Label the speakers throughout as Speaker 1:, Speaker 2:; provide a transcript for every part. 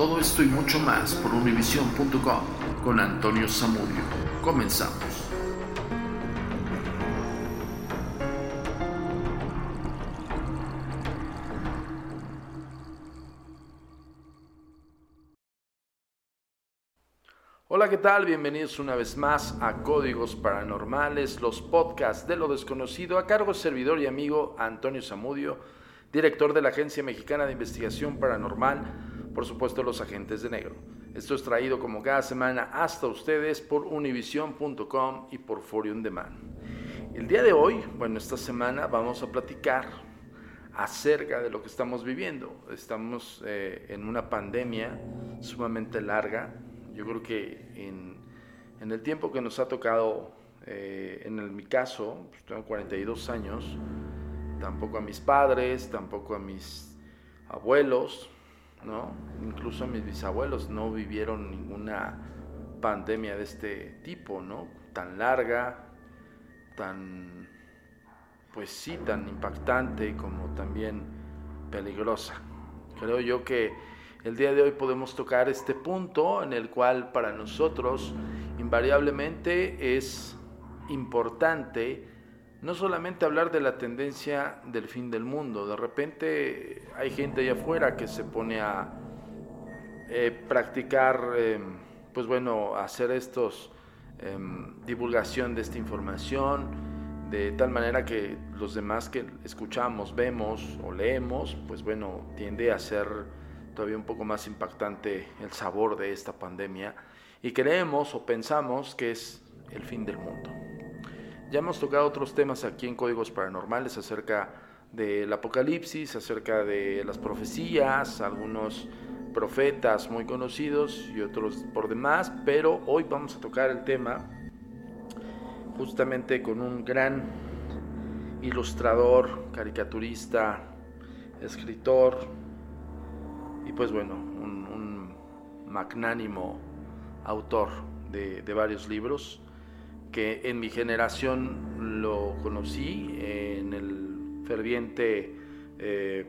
Speaker 1: Todo esto y mucho más por univision.com con Antonio Zamudio. Comenzamos. Hola, ¿qué tal? Bienvenidos una vez más a Códigos Paranormales, los podcasts de lo desconocido, a cargo servidor y amigo Antonio Zamudio, director de la Agencia Mexicana de Investigación Paranormal, por supuesto los agentes de negro. Esto es traído como cada semana hasta ustedes por univision.com y por Forium Demand. El día de hoy, bueno, esta semana vamos a platicar acerca de lo que estamos viviendo. Estamos eh, en una pandemia sumamente larga. Yo creo que en, en el tiempo que nos ha tocado, eh, en el, mi caso, pues tengo 42 años, tampoco a mis padres, tampoco a mis abuelos, ¿no? Incluso mis bisabuelos no vivieron ninguna pandemia de este tipo, ¿no? Tan larga, tan, pues sí, tan impactante como también peligrosa. Creo yo que el día de hoy podemos tocar este punto en el cual para nosotros invariablemente es importante no solamente hablar de la tendencia del fin del mundo, de repente hay gente allá afuera que se pone a eh, practicar, eh, pues bueno, hacer estos, eh, divulgación de esta información, de tal manera que los demás que escuchamos, vemos o leemos, pues bueno, tiende a ser todavía un poco más impactante el sabor de esta pandemia y creemos o pensamos que es el fin del mundo. Ya hemos tocado otros temas aquí en Códigos Paranormales acerca del Apocalipsis, acerca de las profecías, algunos profetas muy conocidos y otros por demás, pero hoy vamos a tocar el tema justamente con un gran ilustrador, caricaturista, escritor y pues bueno, un, magnánimo autor de varios libros que en mi generación lo conocí en el ferviente eh,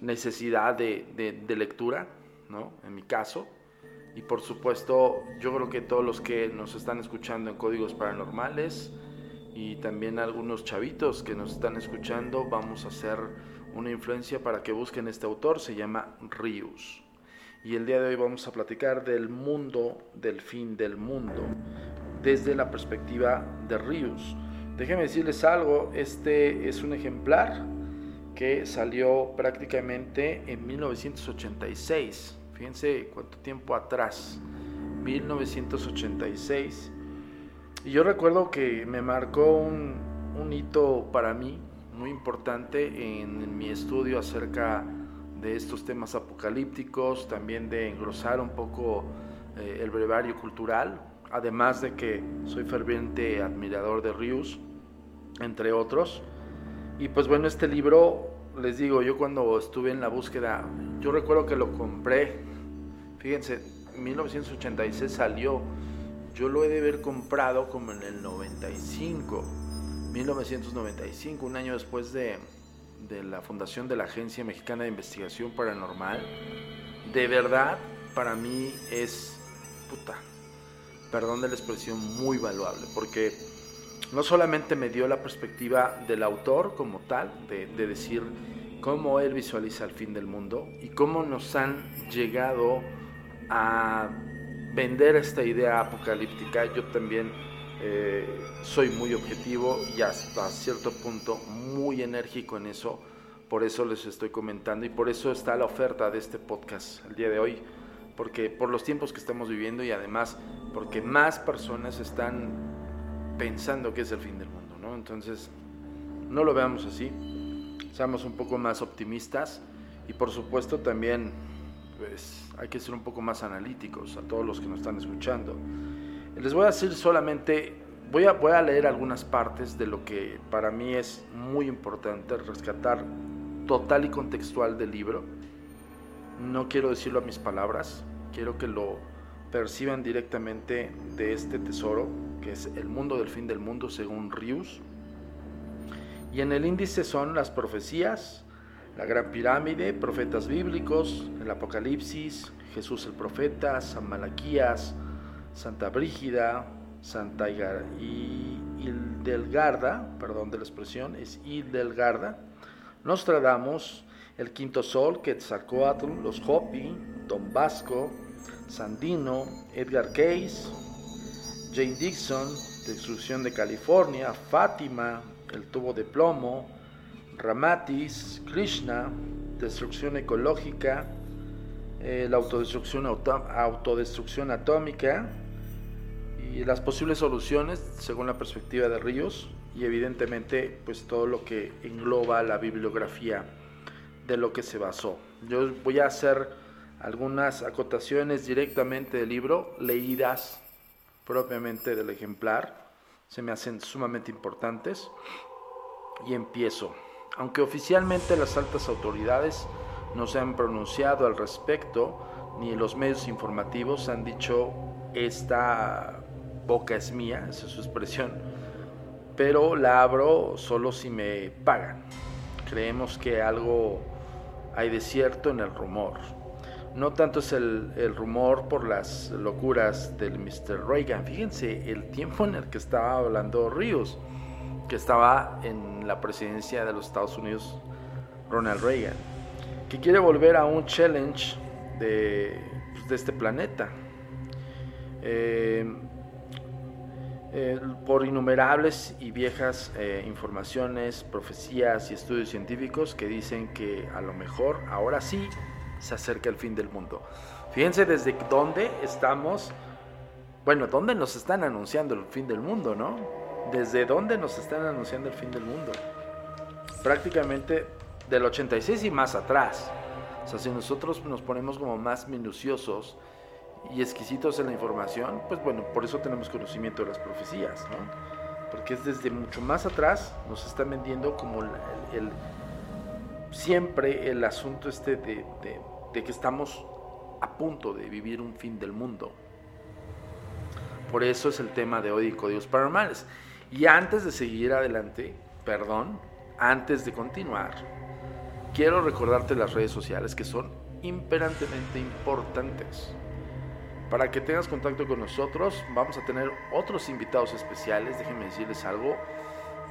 Speaker 1: necesidad de, lectura, ¿no? En mi caso. Y por supuesto, yo creo que todos los que nos están escuchando en Códigos Paranormales y también algunos chavitos que nos están escuchando, vamos a hacer una influencia para que busquen este autor, se llama Rius. Y el día de hoy vamos a platicar del mundo, del fin del mundo desde la perspectiva de Rius. Déjenme decirles algo, este es un ejemplar que salió prácticamente en 1986. Fíjense cuánto tiempo atrás, 1986. Y yo recuerdo que me marcó un, hito para mí muy importante en, mi estudio acerca de estos temas apocalípticos, también de engrosar un poco eh, el brevario cultural, además de que soy ferviente admirador de Rius, entre otros. Y pues bueno, este libro, les digo, yo cuando estuve en la búsqueda, yo recuerdo que lo compré, Fíjense, 1986 salió. Yo lo he de haber comprado como en el 95, 1995, un año después de, de la fundación de la Agencia Mexicana de Investigación Paranormal. De verdad, para mí es puta. Perdón de la expresión muy valuable, porque no solamente me dio la perspectiva del autor como tal, de, de decir cómo él visualiza el fin del mundo y cómo nos han llegado a vender esta idea apocalíptica. Yo también eh, soy muy objetivo y hasta cierto punto muy enérgico en eso. Por eso les estoy comentando y por eso está la oferta de este podcast el día de hoy. Porque por los tiempos que estamos viviendo y además porque más personas están pensando que es el fin del mundo, ¿no? Entonces, no lo veamos así. Seamos un poco más optimistas y por supuesto también pues hay que ser un poco más analíticos a todos los que nos están escuchando. Les voy a decir solamente, voy a, voy a leer algunas partes de lo que para mí es muy importante rescatar total y contextual del libro. No quiero decirlo a mis palabras, quiero que lo perciban directamente de este tesoro, que es el mundo del fin del mundo según Rius. Y en el índice son las profecías, la Gran Pirámide, profetas bíblicos, el Apocalipsis, Jesús el profeta, San Malaquías, Santa Brígida, Santa Hildelgarda, perdón de la expresión, es Hildelgarda, Nostradamus, el Quinto Sol, Quetzalcoatl, los Hopi, Don Vasco, Sandino, Edgar Cayce, Jane Dixon, Destrucción de California, Fátima, El Tubo de Plomo, Ramatis, Krishna, destrucción ecológica, eh, la autodestrucción, autodestrucción atómica y las posibles soluciones según la perspectiva de Ríos y evidentemente pues todo lo que engloba la bibliografía de lo que se basó. Yo voy a hacer algunas acotaciones directamente del libro, leídas propiamente del ejemplar, se me hacen sumamente importantes y empiezo. Aunque oficialmente las altas autoridades no se han pronunciado al respecto, ni los medios informativos han dicho esta boca es mía, esa es su expresión, pero la abro solo si me pagan. Creemos que algo hay de cierto en el rumor. No tanto es el, rumor por las locuras del Mr. Reagan. Fíjense el tiempo en el que estaba hablando Ríos que estaba en la presidencia de los Estados Unidos, Ronald Reagan, que quiere volver a un challenge de, pues, este planeta. Eh, eh, por innumerables y viejas eh, informaciones, profecías y estudios científicos que dicen que a lo mejor ahora sí se acerca el fin del mundo. Fíjense desde dónde estamos, bueno, dónde nos están anunciando el fin del mundo, ¿no? ¿Desde dónde nos están anunciando el fin del mundo? Prácticamente del 86 y más atrás. O sea, si nosotros nos ponemos como más minuciosos y exquisitos en la información, pues bueno, por eso tenemos conocimiento de las profecías, ¿no? Porque es desde mucho más atrás nos están vendiendo como el, siempre el asunto este de, de que estamos a punto de vivir un fin del mundo. Por eso es el tema de hoy Códigos Paranormales. Y antes de seguir adelante, perdón, antes de continuar, quiero recordarte las redes sociales que son imperantemente importantes. Para que tengas contacto con nosotros, vamos a tener otros invitados especiales. Déjenme decirles algo.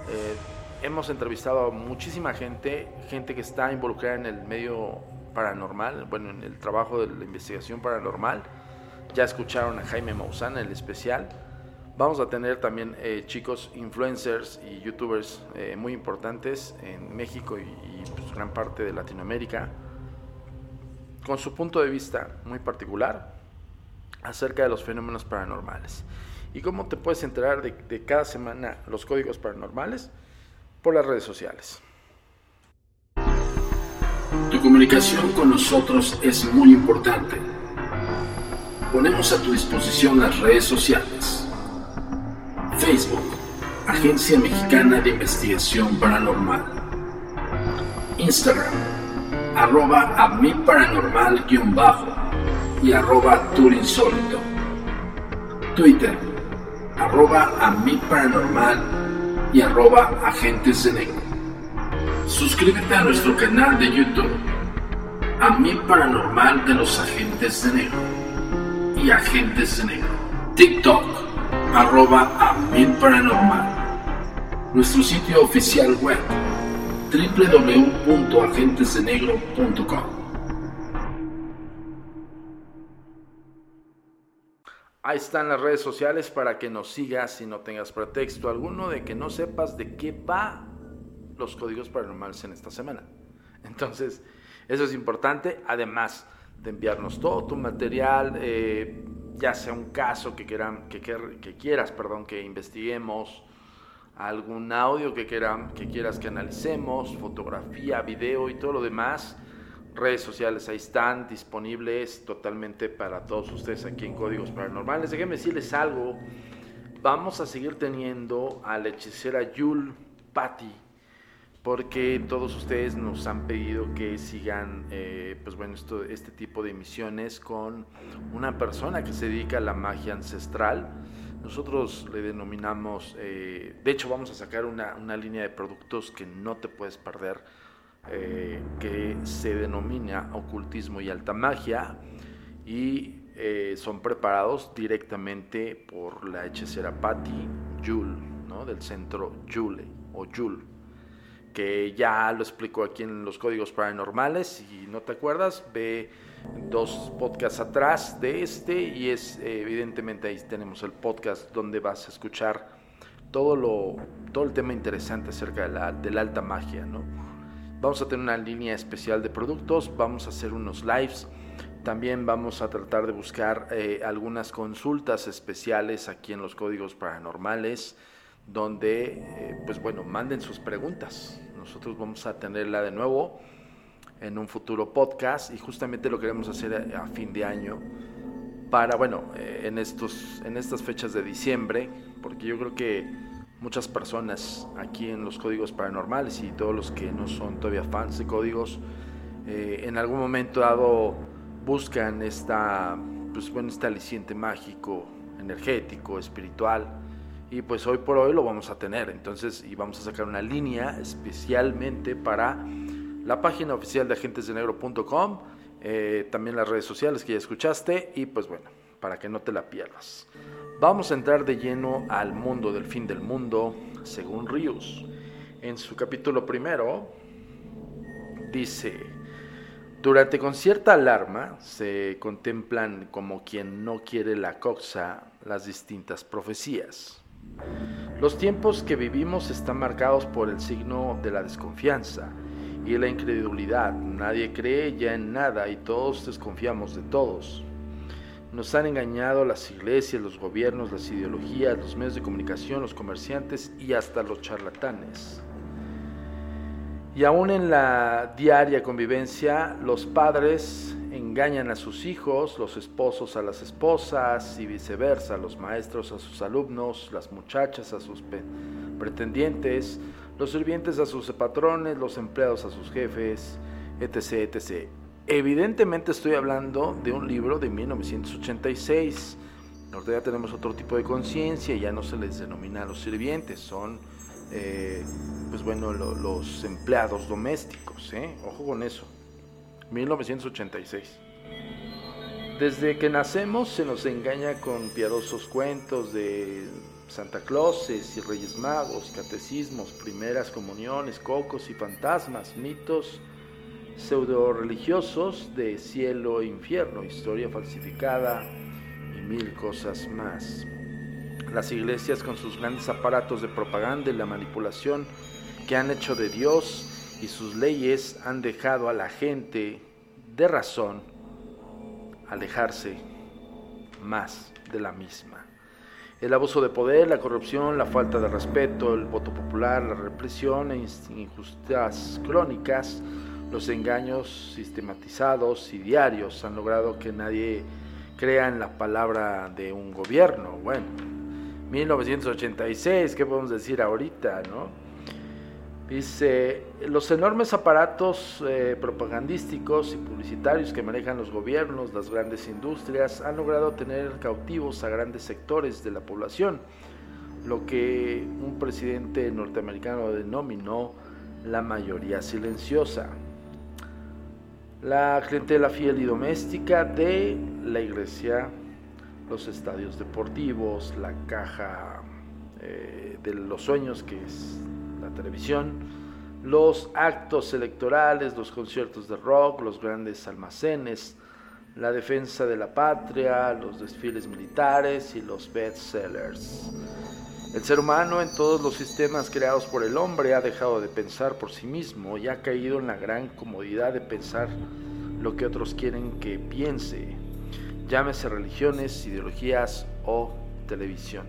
Speaker 1: Eh, hemos entrevistado a muchísima gente, gente que está involucrada en el medio paranormal, bueno, en el trabajo de la investigación paranormal. Ya escucharon a Jaime Maussan, el especial. Vamos a tener también eh, chicos influencers y youtubers eh, muy importantes en México y, pues, gran parte de Latinoamérica, con su punto de vista muy particular acerca de los fenómenos paranormales. ¿Y cómo te puedes enterar de, cada semana los códigos paranormales? Por las redes sociales.
Speaker 2: Tu comunicación con nosotros es muy importante. Ponemos a tu disposición las redes sociales Facebook, Agencia Mexicana de Investigación Paranormal. Instagram, arroba a mi paranormal-bajo. Y arroba Turinsólito. Twitter, arroba a paranormal y arroba agentes de negro. Suscríbete a nuestro canal de YouTube, a paranormal de los agentes de negro y agentes de negro. TikTok, arroba a paranormal. Nuestro sitio oficial web, www.agentesdenegro.com.
Speaker 1: Ahí están las redes sociales para que nos sigas y no tengas pretexto alguno de que no sepas de qué va los códigos paranormales en esta semana. Entonces, eso es importante, además de enviarnos todo tu material, eh, ya sea un caso que, quieran, que, que, quieras perdón, que investiguemos, algún audio que, quieran, que quieras que analicemos, fotografía, video y todo lo demás redes sociales ahí están disponibles totalmente para todos ustedes aquí en Códigos Paranormales. Déjenme decirles algo. Vamos a seguir teniendo a la hechicera Yul Patty porque todos ustedes nos han pedido que sigan eh, pues bueno, esto, este tipo de emisiones con una persona que se dedica a la magia ancestral. Nosotros le denominamos, eh, de hecho vamos a sacar una, una línea de productos que no te puedes perder eh, que se denomina ocultismo y alta magia y eh, son preparados directamente por la hechicera Patty Jule, ¿no? del centro Jule o Jule, que ya lo explico aquí en los códigos paranormales. Si no te acuerdas, ve dos podcasts atrás de este y es evidentemente ahí tenemos el podcast donde vas a escuchar todo lo todo el tema interesante acerca de la, de la alta magia, ¿no? Vamos a tener una línea especial de productos, vamos a hacer unos lives. También vamos a tratar de buscar eh, algunas consultas especiales aquí en los códigos paranormales, donde, eh, pues bueno, manden sus preguntas. Nosotros vamos a tenerla de nuevo en un futuro podcast y justamente lo queremos hacer a, fin de año para, bueno, eh, en, estos, en estas fechas de diciembre, porque yo creo que muchas personas aquí en los códigos paranormales y todos los que no son todavía fans de códigos, eh, en algún momento dado buscan esta, pues bueno, este aliciente mágico, energético, espiritual. Y pues hoy por hoy lo vamos a tener. Entonces, y vamos a sacar una línea especialmente para la página oficial de agentesdenegro.com, eh, también las redes sociales que ya escuchaste y pues bueno, para que no te la pierdas. Vamos a entrar de lleno al mundo del fin del mundo, según Rius. En su capítulo primero, dice, durante con cierta alarma se contemplan como quien no quiere la coxa las distintas profecías. Los tiempos que vivimos están marcados por el signo de la desconfianza y la incredulidad. Nadie cree ya en nada y todos desconfiamos de todos. Nos han engañado las iglesias, los gobiernos, las ideologías, los medios de comunicación, los comerciantes y hasta los charlatanes. Y aún en la diaria convivencia, los padres engañan a sus hijos, los esposos a las esposas y viceversa, los maestros a sus alumnos, las muchachas a sus pretendientes, los sirvientes a sus patrones, los empleados a sus jefes, etc. Evidentemente estoy hablando de un libro de 1986. Nosotros ya tenemos otro tipo de conciencia, ya no se les denomina a los sirvientes, son eh, pues bueno, los empleados domésticos, ¿eh? ojo con eso. 1986. Desde que nacemos se nos engaña con piadosos cuentos de Santa Clauses y Reyes Magos, catecismos, primeras comuniones, cocos y fantasmas, mitos pseudo religiosos de cielo e infierno, historia falsificada y mil cosas más. Las iglesias con sus grandes aparatos de propaganda y la manipulación que han hecho de Dios y sus leyes han dejado a la gente de razón alejarse más de la misma. El abuso de poder, la corrupción, la falta de respeto, el voto popular, la represión e injusticias crónicas los engaños sistematizados y diarios han logrado que nadie crea en la palabra de un gobierno. Bueno, 1986, ¿qué podemos decir ahorita, no? Dice, los enormes aparatos eh, propagandísticos y publicitarios que manejan los gobiernos, las grandes industrias, han logrado tener cautivos a grandes sectores de la población, lo que un presidente norteamericano denominó la mayoría silenciosa. La clientela fiel y doméstica de la iglesia, los estadios deportivos, la caja eh, de los sueños que es la televisión, los actos electorales, los conciertos de rock, los grandes almacenes, la defensa de la patria, los desfiles militares y los bestsellers. El ser humano en todos los sistemas creados por el hombre ha dejado de pensar por sí mismo y ha caído en la gran comodidad de pensar lo que otros quieren que piense, llámese religiones, ideologías o televisión.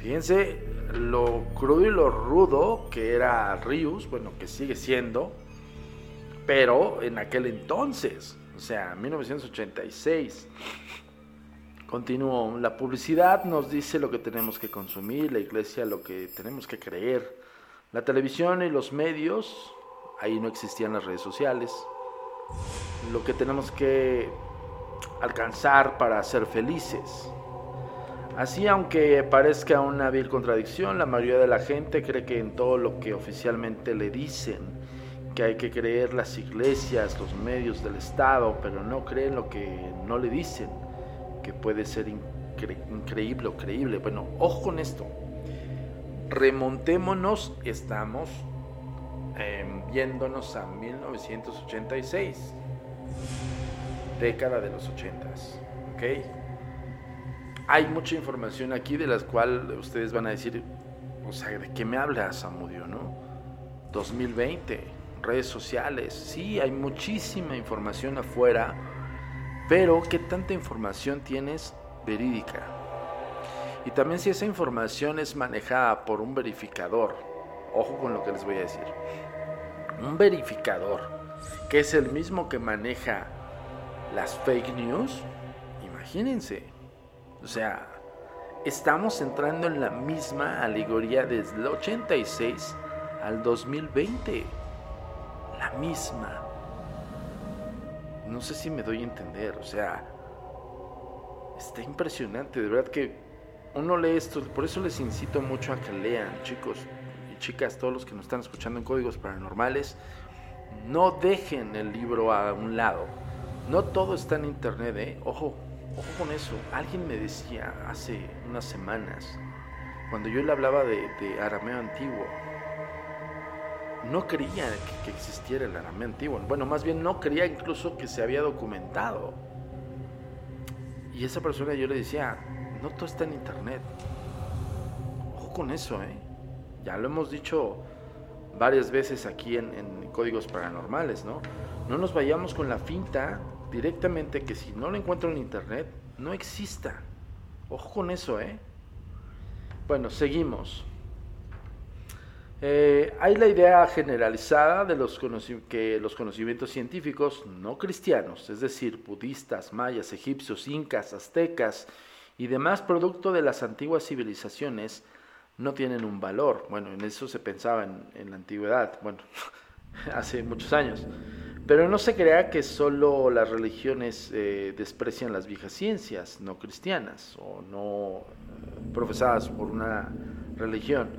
Speaker 1: Fíjense lo crudo y lo rudo que era Rius, bueno, que sigue siendo, pero en aquel entonces, o sea, 1986. Continúo, la publicidad nos dice lo que tenemos que consumir, la iglesia lo que tenemos que creer. La televisión y los medios, ahí no existían las redes sociales. Lo que tenemos que alcanzar para ser felices. Así, aunque parezca una vil contradicción, la mayoría de la gente cree que en todo lo que oficialmente le dicen, que hay que creer las iglesias, los medios del Estado, pero no creen lo que no le dicen, que puede ser increíble o creíble. Bueno, ojo con esto. Remontémonos, estamos em, viéndonos a 1986, década de los 80s, ¿ok? hay mucha información aquí de las cuales ustedes van a decir, o sea, ¿de qué me hablas, Samudio, no? 2020, redes sociales, sí, hay muchísima información afuera, pero ¿qué tanta información tienes verídica? Y también si esa información es manejada por un verificador, ojo con lo que les voy a decir, un verificador, que es el mismo que maneja las fake news, imagínense, o sea, estamos entrando en la misma alegoría desde el 86 al 2020. La misma. No sé si me doy a entender, o sea, está impresionante, de verdad que uno lee esto, por eso les incito mucho a que lean, chicos y chicas, todos los que nos están escuchando en códigos paranormales, no dejen el libro a un lado. No todo está en internet, ¿eh? Ojo, Ojo con eso. Alguien me decía hace unas semanas, cuando yo le hablaba de, arameo antiguo, no creía que, existiera el arameo antiguo. Bueno, más bien no creía incluso que se había documentado. Y esa persona yo le decía, no todo está en internet. Ojo con eso, ¿eh? Ya lo hemos dicho varias veces aquí en, en Códigos Paranormales, ¿no? No nos vayamos con la finta directamente que si no lo encuentro en internet, no exista. Ojo con eso, ¿eh? Bueno, seguimos. Eh, hay la idea generalizada de que los conocimientos científicos no cristianos, es decir, budistas, mayas, egipcios, incas, aztecas y demás producto de las antiguas civilizaciones, no tienen un valor. Bueno, en eso se pensaba en, en la antigüedad, bueno, hace muchos años. Pero no se crea que solo las religiones eh, desprecian las viejas ciencias no cristianas o no eh, profesadas por una religión.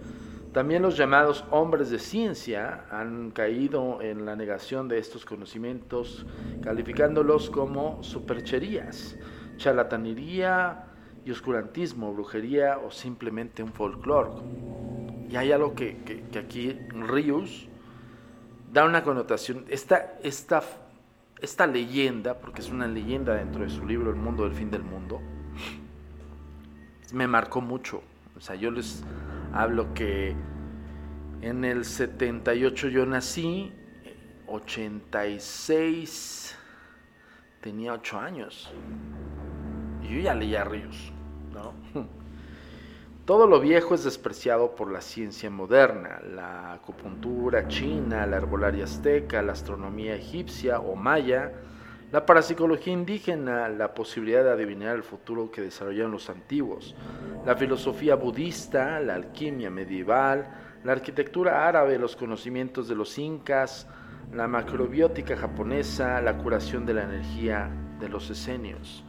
Speaker 1: También los llamados hombres de ciencia han caído en la negación de estos conocimientos, calificándolos como supercherías, charlatanería y oscurantismo, brujería o simplemente un folclore. Y hay algo que, que, que aquí Rius da una connotación, esta, esta, esta leyenda, porque es una leyenda dentro de su libro El mundo del fin del mundo, me marcó mucho. O sea, yo les hablo que en el 78 yo nací, 86 tenía 8 años. Y yo ya leía Ríos, ¿no? Todo lo viejo es despreciado por la ciencia moderna, la acupuntura china, la herbolaria azteca, la astronomía egipcia o maya, la parapsicología indígena, la posibilidad de adivinar el futuro que desarrollaron los antiguos, la filosofía budista, la alquimia medieval, la arquitectura árabe, los conocimientos de los incas, la macrobiótica japonesa, la curación de la energía de los esenios.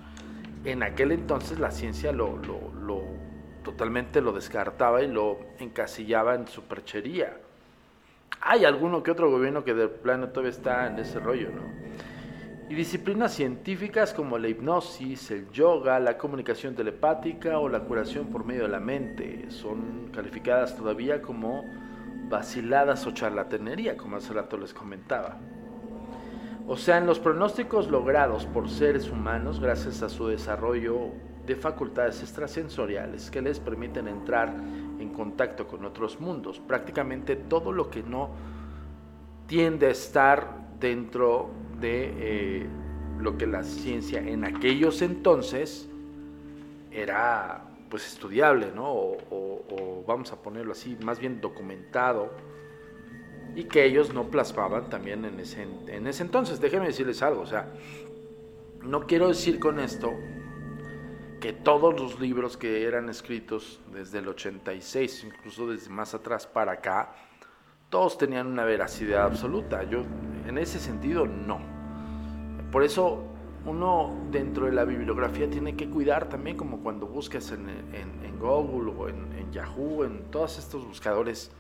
Speaker 1: En aquel entonces la ciencia lo, lo, totalmente lo descartaba y lo encasillaba en superchería. Hay alguno que otro gobierno que del plano todavía está en ese rollo, ¿no? Y disciplinas científicas como la hipnosis, el yoga, la comunicación telepática o la curación por medio de la mente son calificadas todavía como vaciladas o charlatanería, como hace rato les comentaba. O sea, en los pronósticos logrados por seres humanos gracias a su desarrollo de facultades extrasensoriales que les permiten entrar en contacto con otros mundos, prácticamente todo lo que no tiende a estar dentro de eh, lo que la ciencia en aquellos entonces era pues estudiable, ¿no? O, vamos a ponerlo así, más bien documentado y que ellos no plasmaban también en ese, en ese entonces. Déjenme decirles algo, o sea, no quiero decir con esto que todos los libros que eran escritos desde el 86, incluso desde más atrás para acá, todos tenían una veracidad absoluta. Yo, en ese sentido, no. Por eso uno dentro de la bibliografía tiene que cuidar también como cuando buscas en, Google o en, Yahoo, en todos estos buscadores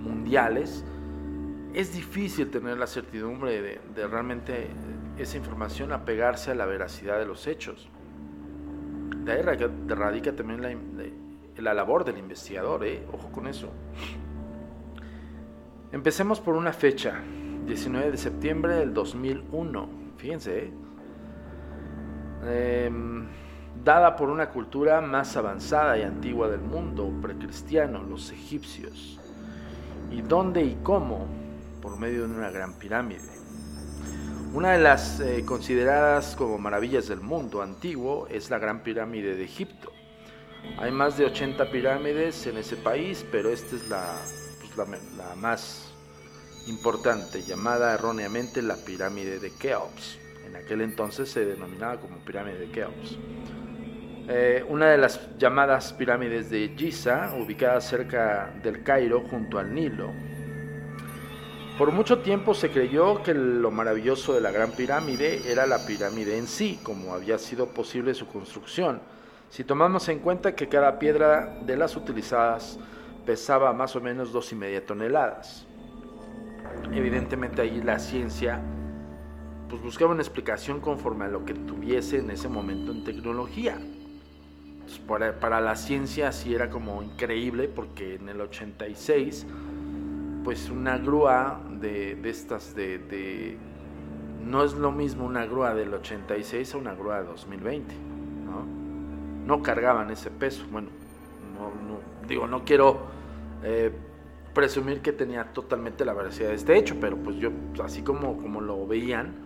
Speaker 1: mundiales, es difícil tener la certidumbre de, realmente esa información apegarse a la veracidad de los hechos. De ahí radica también la, la labor del investigador, ¿eh? ojo con eso. Empecemos por una fecha, 19 de septiembre del 2001. Fíjense, ¿eh? Em, dada por una cultura más avanzada y antigua del mundo precristiano, los egipcios. ¿Y dónde y cómo? Por medio de una gran pirámide. Una de las eh, consideradas como maravillas del mundo antiguo es la Gran Pirámide de Egipto. Hay más de 80 pirámides en ese país, pero esta es la, la, más importante, llamada erróneamente la Pirámide de Keops en aquel entonces se denominaba como pirámide de Keops. Eh, una de las llamadas pirámides de Giza, ubicada cerca del Cairo junto al Nilo. Por mucho tiempo se creyó que lo maravilloso de la Gran Pirámide era la pirámide en sí, como había sido posible su construcción, si tomamos en cuenta que cada piedra de las utilizadas pesaba más o menos dos y media toneladas. Evidentemente ahí la ciencia pues buscaba una explicación conforme a lo que tuviese en ese momento en tecnología. para, la ciencia sí era como increíble porque en el 86 pues una grúa de, estas de, no es lo mismo una grúa del 86 a una grúa de 2020 no, no cargaban ese peso bueno no, digo no quiero eh, presumir que tenía totalmente la veracidad de este hecho pero pues yo así como, como lo veían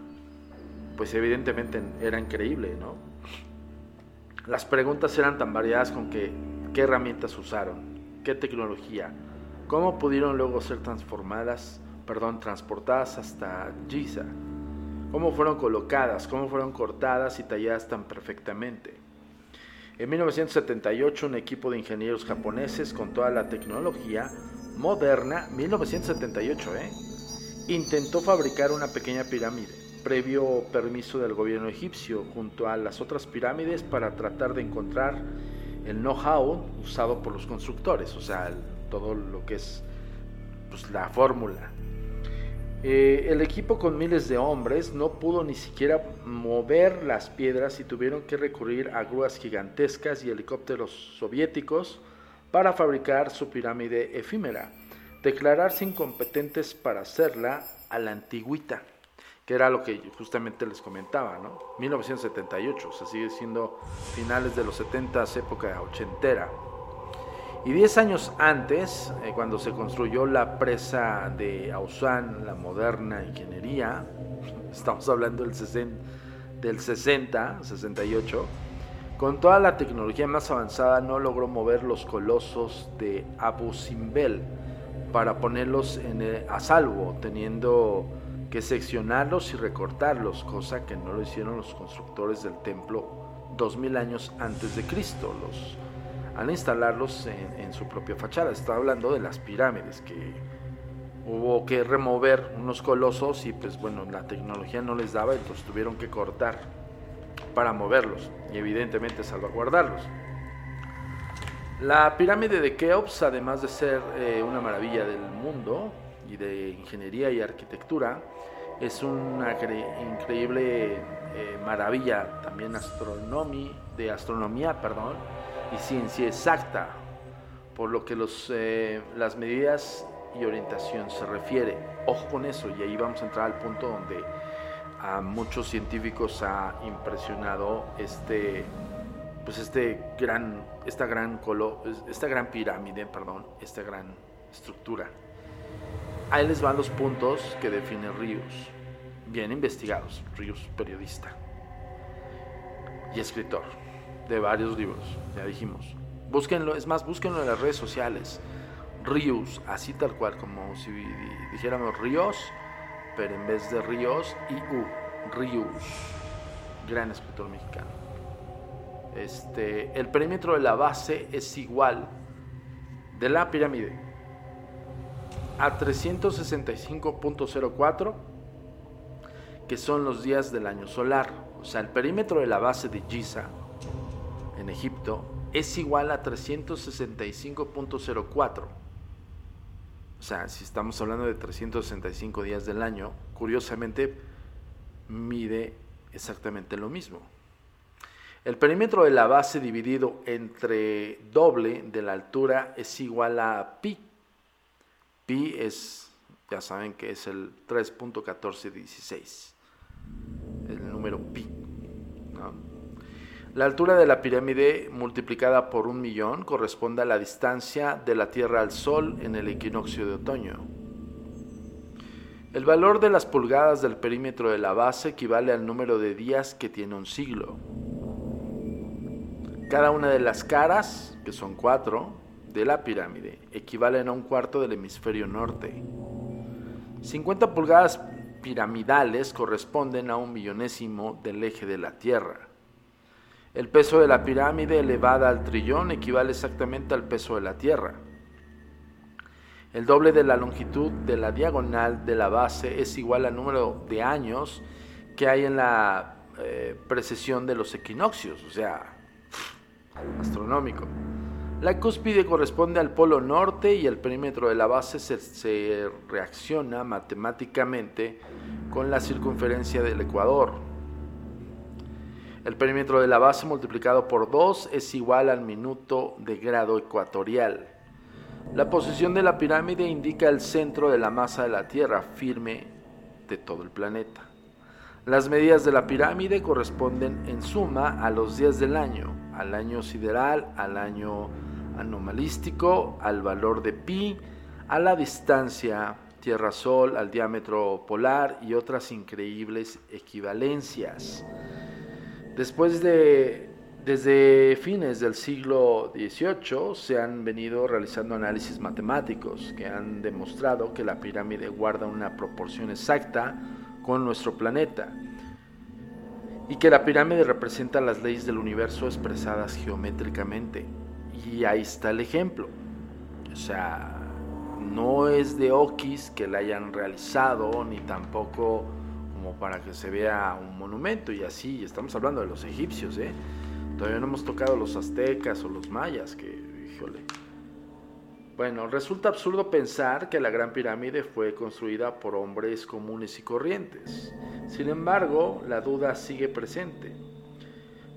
Speaker 1: pues evidentemente era increíble, ¿no? Las preguntas eran tan variadas con que, qué herramientas usaron, qué tecnología, cómo pudieron luego ser transformadas, perdón, transportadas hasta Giza, cómo fueron colocadas, cómo fueron cortadas y talladas tan perfectamente. En 1978 un equipo de ingenieros japoneses con toda la tecnología moderna, 1978, ¿eh? intentó fabricar una pequeña pirámide previo permiso del gobierno egipcio junto a las otras pirámides para tratar de encontrar el know-how usado por los constructores, o sea, todo lo que es pues, la fórmula. Eh, el equipo con miles de hombres no pudo ni siquiera mover las piedras y tuvieron que recurrir a grúas gigantescas y helicópteros soviéticos para fabricar su pirámide efímera, declararse incompetentes para hacerla a la antigüita que era lo que justamente les comentaba, ¿no? 1978, o sea, sigue siendo finales de los 70, época ochentera. Y 10 años antes, eh, cuando se construyó la presa de Ausán, la moderna ingeniería, estamos hablando del 60, del 60, 68, con toda la tecnología más avanzada no logró mover los colosos de Abu Simbel para ponerlos en, eh, a salvo, teniendo que seccionarlos y recortarlos, cosa que no lo hicieron los constructores del templo dos mil años antes de Cristo, los al instalarlos en, su propia fachada. Está hablando de las pirámides que hubo que remover unos colosos y pues bueno, la tecnología no les daba, entonces tuvieron que cortar para moverlos y evidentemente salvaguardarlos. La pirámide de Keops, además de ser eh, una maravilla del mundo y de ingeniería y arquitectura, es una increíble eh, maravilla también de astronomía perdón, y ciencia exacta, por lo que los, eh, las medidas y orientación se refiere. Ojo con eso, y ahí vamos a entrar al punto donde a muchos científicos ha impresionado este, pues este gran, esta gran colo, esta gran pirámide, perdón, esta gran estructura. Ahí les van los puntos que define Ríos, bien investigados, Ríos periodista y escritor de varios libros, ya dijimos. Búsquenlo, es más, búsquenlo en las redes sociales. Ríos, así tal cual, como si dijéramos Ríos, pero en vez de Ríos, I-U, Ríos, gran escritor mexicano. Este, el perímetro de la base es igual de la pirámide a 365.04, que son los días del año solar. O sea, el perímetro de la base de Giza, en Egipto, es igual a 365.04 o sea, si estamos hablando de 365 días del año, curiosamente mide exactamente lo mismo. El perímetro de la base dividido entre doble de la altura es igual a pi. Pi es, ya saben que es el 3.1416, el número pi. La altura de la pirámide multiplicada por un millón corresponde a la distancia de la Tierra al Sol en el equinoccio de otoño. El valor de las pulgadas del perímetro de la base equivale al número de días que tiene un siglo. Cada una de las caras, que son cuatro, de la pirámide equivalen a un cuarto del hemisferio norte. 50 pulgadas piramidales corresponden a un millonésimo del eje de la Tierra. El peso de la pirámide elevada al trillón equivale exactamente al peso de la Tierra. El doble de la longitud de la diagonal de la base es igual al número de años que hay en la eh, precesión de los equinoccios, o sea, astronómico. La cúspide corresponde al polo norte y el perímetro de la base se reacciona matemáticamente con la circunferencia del ecuador. El perímetro de la base multiplicado por 2 es igual al minuto de grado ecuatorial. La posición de la pirámide indica el centro de la masa de la Tierra firme de todo el planeta. Las medidas de la pirámide corresponden en suma a los días del año, al año sideral, al año anomalístico, al valor de pi, a la distancia Tierra-Sol, al diámetro polar y otras increíbles equivalencias. Después de, desde fines del siglo XVIII se han venido realizando análisis matemáticos que han demostrado que la pirámide guarda una proporción exacta con nuestro planeta y que la pirámide representa las leyes del universo expresadas geométricamente. Y ahí está el ejemplo. O sea, no es de Oquis que la hayan realizado, ni tampoco para que se vea un monumento y así, estamos hablando de los egipcios, ¿eh? Todavía no hemos tocado los aztecas o los mayas, que, híjole. Bueno, resulta absurdo pensar que la Gran Pirámide fue construida por hombres comunes y corrientes. Sin embargo, la duda sigue presente.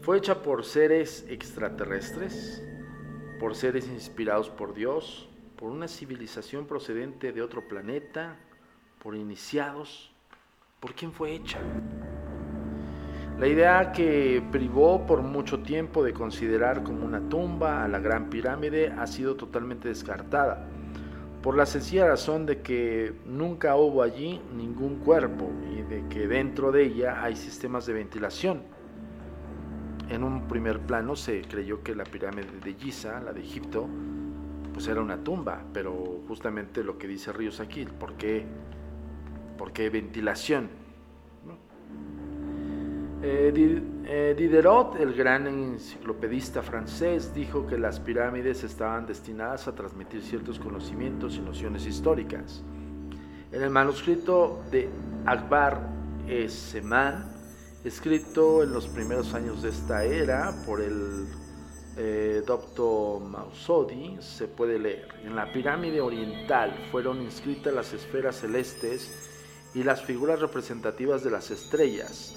Speaker 1: ¿Fue hecha por seres extraterrestres? ¿Por seres inspirados por Dios? ¿Por una civilización procedente de otro planeta? ¿Por iniciados? Por quién fue hecha. La idea que privó por mucho tiempo de considerar como una tumba a la Gran Pirámide ha sido totalmente descartada, por la sencilla razón de que nunca hubo allí ningún cuerpo y de que dentro de ella hay sistemas de ventilación. En un primer plano se creyó que la pirámide de Giza, la de Egipto, pues era una tumba, pero justamente lo que dice Ríos aquí, ¿por qué porque ventilación. Eh, Eh, Diderot, el gran enciclopedista francés, dijo que las pirámides estaban destinadas a transmitir ciertos conocimientos y nociones históricas. En el manuscrito de Akbar Seman, escrito en los primeros años de esta era por el eh, Dr. Mausodi, se puede leer. En la pirámide oriental fueron inscritas las esferas celestes y las figuras representativas de las estrellas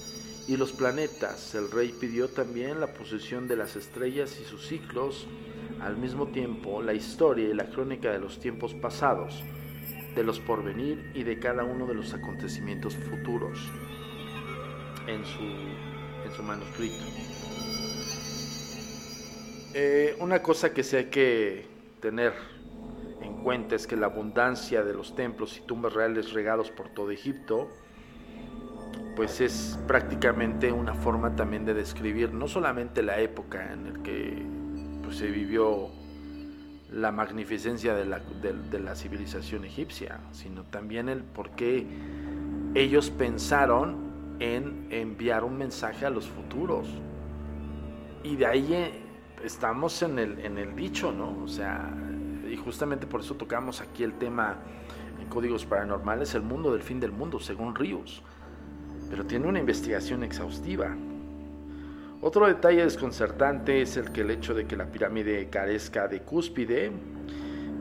Speaker 1: y los planetas. El rey pidió también la posesión de las estrellas y sus ciclos, al mismo tiempo la historia y la crónica de los tiempos pasados, de los porvenir y de cada uno de los acontecimientos futuros en su, en su manuscrito. Eh, una cosa que se hay que tener en cuenta es que la abundancia de los templos y tumbas reales regados por todo Egipto pues es prácticamente una forma también de describir no solamente la época en la que pues, se vivió la magnificencia de la, de la civilización egipcia, sino también el por qué ellos pensaron en enviar un mensaje a los futuros. Y de ahí eh, estamos en el, en el dicho, ¿no? O sea, y justamente por eso tocamos aquí el tema en Códigos Paranormales, el mundo del fin del mundo, según Ríos pero tiene una investigación exhaustiva. Otro detalle desconcertante es el que el hecho de que la pirámide carezca de cúspide,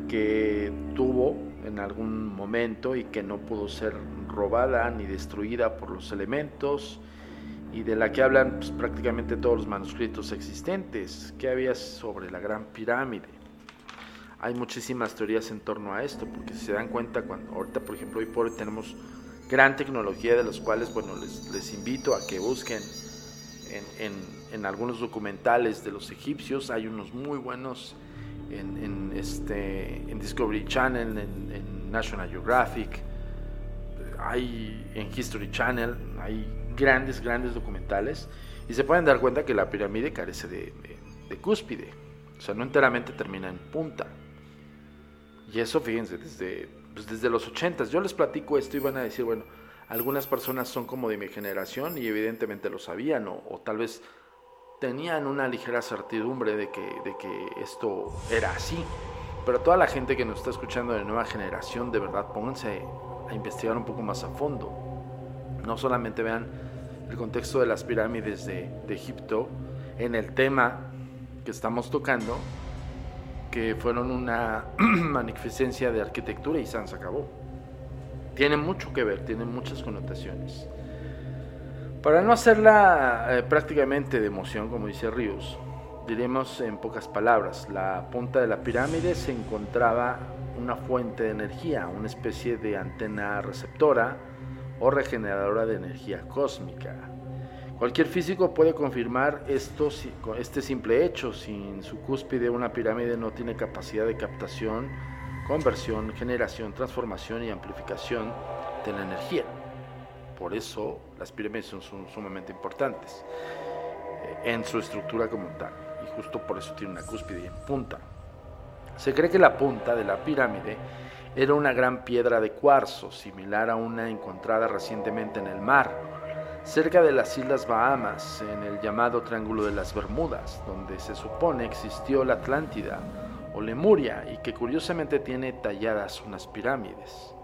Speaker 1: que tuvo en algún momento y que no pudo ser robada ni destruida por los elementos, y de la que hablan pues, prácticamente todos los manuscritos existentes. ¿Qué había sobre la Gran Pirámide? Hay muchísimas teorías en torno a esto, porque si se dan cuenta, cuando ahorita, por ejemplo, hoy por hoy tenemos gran tecnología de los cuales, bueno, les, les invito a que busquen en, algunos documentales de los egipcios, hay unos muy buenos en, en este, en Discovery Channel, en, National Geographic, hay en History Channel, hay grandes, grandes documentales y se pueden dar cuenta que la pirámide carece de cúspide, o sea, no enteramente termina en punta. Y eso, fíjense, desde pues desde los 80. Yo les platico esto y van a decir, bueno, algunas personas son como de mi generación y evidentemente lo sabían o, tal vez tenían una ligera certidumbre de que, de que esto era así. Pero toda la gente que nos está escuchando de nueva generación, de verdad, pónganse a investigar un poco más a fondo. No solamente vean el contexto de las pirámides de, de Egipto en el tema que estamos tocando, que fueron una magnificencia de arquitectura y San se acabó. Tiene mucho que ver, tiene muchas connotaciones. Para no hacerla eh, prácticamente de emoción, como dice Ríos, diremos en pocas palabras, la punta de la pirámide se encontraba una fuente de energía, una especie de antena receptora o regeneradora de energía cósmica. Cualquier físico puede confirmar esto, este simple hecho. Sin su cúspide, una pirámide no tiene capacidad de captación, conversión, generación, transformación y amplificación de la energía. Por eso las pirámides son, sumamente importantes eh, en su estructura como tal. Y justo por eso tiene una cúspide en punta. Se cree que la punta de la pirámide era una gran piedra de cuarzo, similar a una encontrada recientemente en el mar cerca de las Islas Bahamas, en el llamado Triángulo de las Bermudas, donde se supone existió la Atlántida o Lemuria y que curiosamente tiene talladas unas pirámides.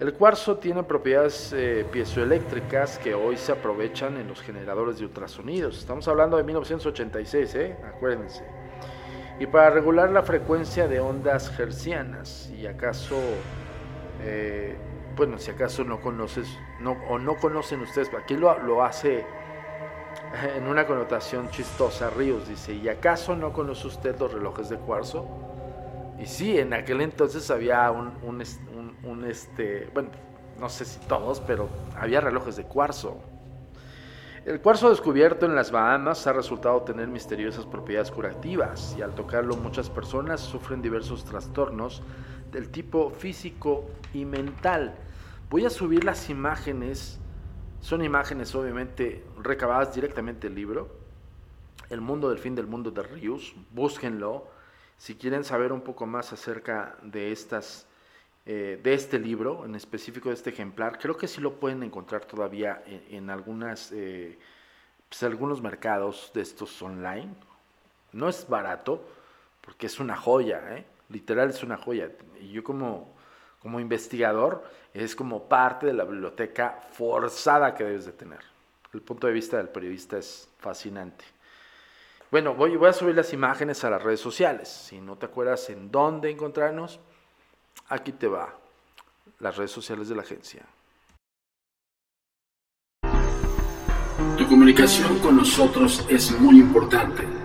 Speaker 1: El cuarzo tiene propiedades eh, piezoeléctricas que hoy se aprovechan en los generadores de ultrasonidos. Estamos hablando de 1986, ¿eh? acuérdense. Y para regular la frecuencia de ondas hercianas, y acaso eh, bueno, si acaso no conoces no, o no conocen ustedes, aquí lo, lo hace en una connotación chistosa, Ríos dice, ¿y acaso no conoce usted los relojes de cuarzo? Y sí, en aquel entonces había un, un, un, este, bueno, no sé si todos, pero había relojes de cuarzo. El cuarzo descubierto en las Bahamas ha resultado tener misteriosas propiedades curativas y al tocarlo muchas personas sufren diversos trastornos del tipo físico y mental. Voy a subir las imágenes, son imágenes obviamente recabadas directamente del libro, El mundo del fin del mundo de Rius, búsquenlo. Si quieren saber un poco más acerca de estas eh, de este libro, en específico de este ejemplar, creo que sí lo pueden encontrar todavía en, algunas eh, pues, algunos mercados de estos online. No es barato, porque es una joya, ¿eh? Literal es una joya. Y yo como, como investigador es como parte de la biblioteca forzada que debes de tener. El punto de vista del periodista es fascinante. Bueno, voy, voy a subir las imágenes a las redes sociales. Si no te acuerdas en dónde encontrarnos, aquí te va. Las redes sociales de la agencia.
Speaker 2: Tu comunicación con nosotros es muy importante.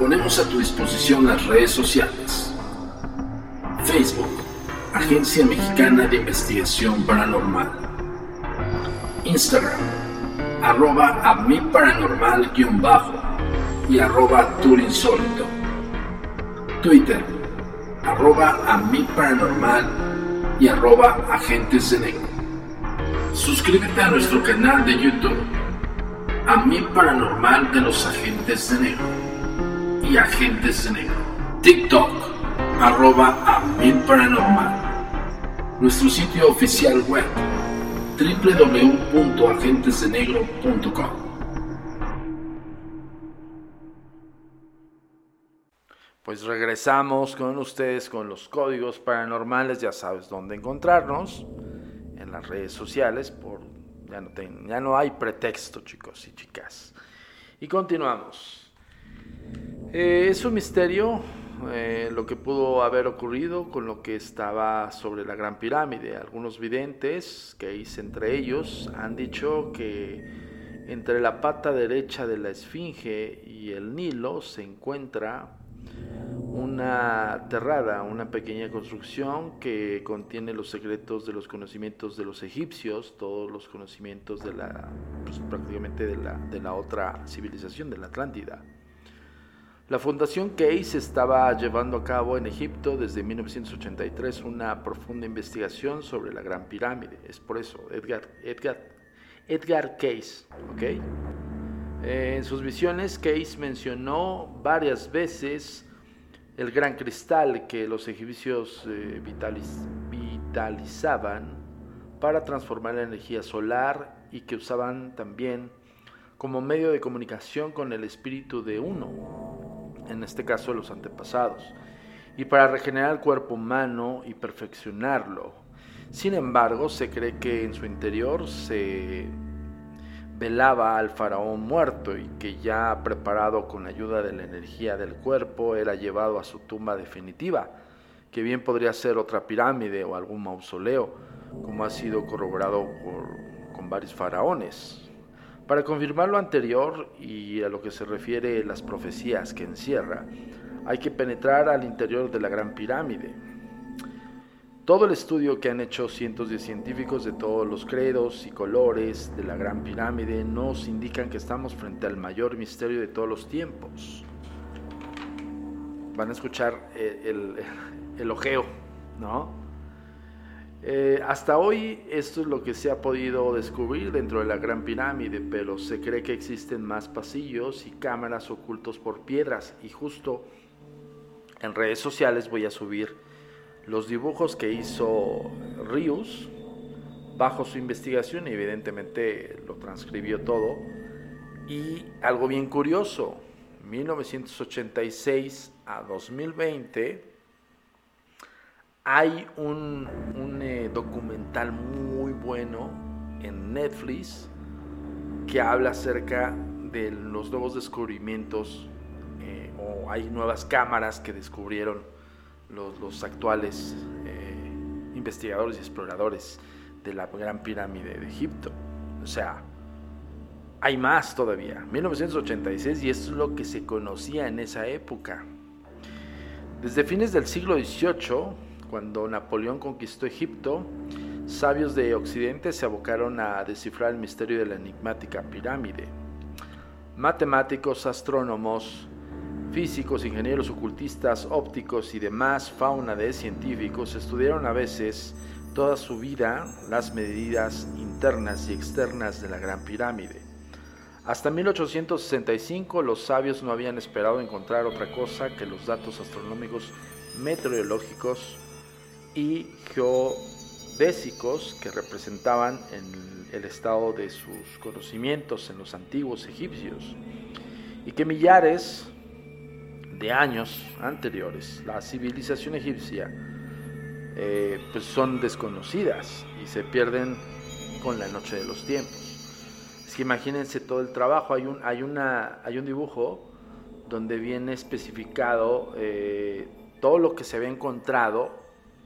Speaker 2: Ponemos a tu disposición las redes sociales. Facebook, Agencia Mexicana de Investigación Paranormal. Instagram, arroba a mi paranormal-bajo y arroba. Twitter, arroba a paranormal y arroba agentes de negro. Suscríbete a nuestro canal de YouTube, a mi paranormal de los agentes de negro y agentes de negro. TikTok, arroba a mi paranormal. Nuestro sitio oficial web, www.agentesdenegro.com.
Speaker 1: Pues regresamos con ustedes con los códigos paranormales, ya sabes dónde encontrarnos, en las redes sociales, por, ya no hay pretexto chicos y chicas. Y continuamos. Eh, es un misterio eh, lo que pudo haber ocurrido con lo que estaba sobre la Gran Pirámide. Algunos videntes, que hice entre ellos, han dicho que entre la pata derecha de la Esfinge y el Nilo se encuentra una terrada, una pequeña construcción que contiene los secretos de los conocimientos de los egipcios, todos los conocimientos de la, pues, prácticamente de la, de la otra civilización, de la Atlántida. La Fundación Case estaba llevando a cabo en Egipto desde 1983 una profunda investigación sobre la Gran Pirámide. Es por eso, Edgar, Edgar, Edgar Case. Eh, en sus visiones, Case mencionó varias veces el gran cristal que los egipcios eh, vitalizaban para transformar la energía solar y que usaban también como medio de comunicación con el espíritu de uno, en este caso los antepasados, y para regenerar el cuerpo humano y perfeccionarlo. Sin embargo, se cree que en su interior se velaba al faraón muerto y que ya preparado con ayuda de la energía del cuerpo era llevado a su tumba definitiva, que bien podría ser otra pirámide o algún mausoleo, como ha sido corroborado por, con varios faraones. Para confirmar lo anterior y a lo que se refiere las profecías que encierra, hay que penetrar al interior de la gran pirámide, todo el estudio que han hecho cientos de científicos de todos los credos y colores de la Gran Pirámide nos indican que estamos frente al mayor misterio de todos los tiempos. Van a escuchar el, el, ojeo, ¿no? Eh, hasta hoy esto es lo que se ha podido descubrir dentro de la Gran Pirámide, pero se cree que existen más pasillos y cámaras ocultos por piedras y justo en redes sociales voy a subir los dibujos que hizo Rius bajo su investigación, evidentemente lo transcribió todo. Y algo bien curioso, 1986 a 2020 hay un, eh, documental muy bueno en Netflix que habla acerca de los nuevos descubrimientos eh, o hay nuevas cámaras que descubrieron los, actuales eh, investigadores y exploradores de la Gran Pirámide de Egipto. O sea, hay más todavía. 1986 y esto es lo que se conocía en esa época. Desde fines del siglo XVIII, cuando Napoleón conquistó Egipto, sabios de Occidente se abocaron a descifrar el misterio de la enigmática pirámide. Matemáticos, astrónomos, Físicos, ingenieros, ocultistas, ópticos y demás fauna de científicos estudiaron a veces toda su vida las medidas internas y externas de la Gran Pirámide. Hasta 1865 los sabios no habían esperado encontrar otra cosa que los datos astronómicos, meteorológicos y geodésicos que representaban el estado de sus conocimientos en los antiguos egipcios y que millares de años anteriores la civilización egipcia eh, pues son desconocidas y se pierden con la noche de los tiempos. Es que imagínense todo el trabajo, hay un, hay una, hay un dibujo donde viene especificado eh, todo lo que se había encontrado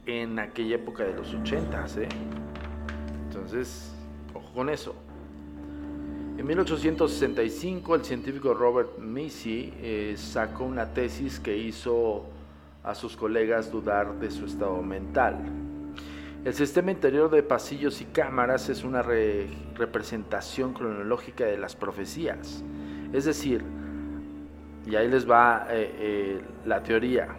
Speaker 1: en aquella época de los 80. ¿eh? Entonces, ojo con eso. En 1865 el científico Robert Missy eh, sacó una tesis que hizo a sus colegas dudar de su estado mental. El sistema interior de pasillos y cámaras es una representación cronológica de las profecías. Es decir, y ahí les va eh, eh, la teoría,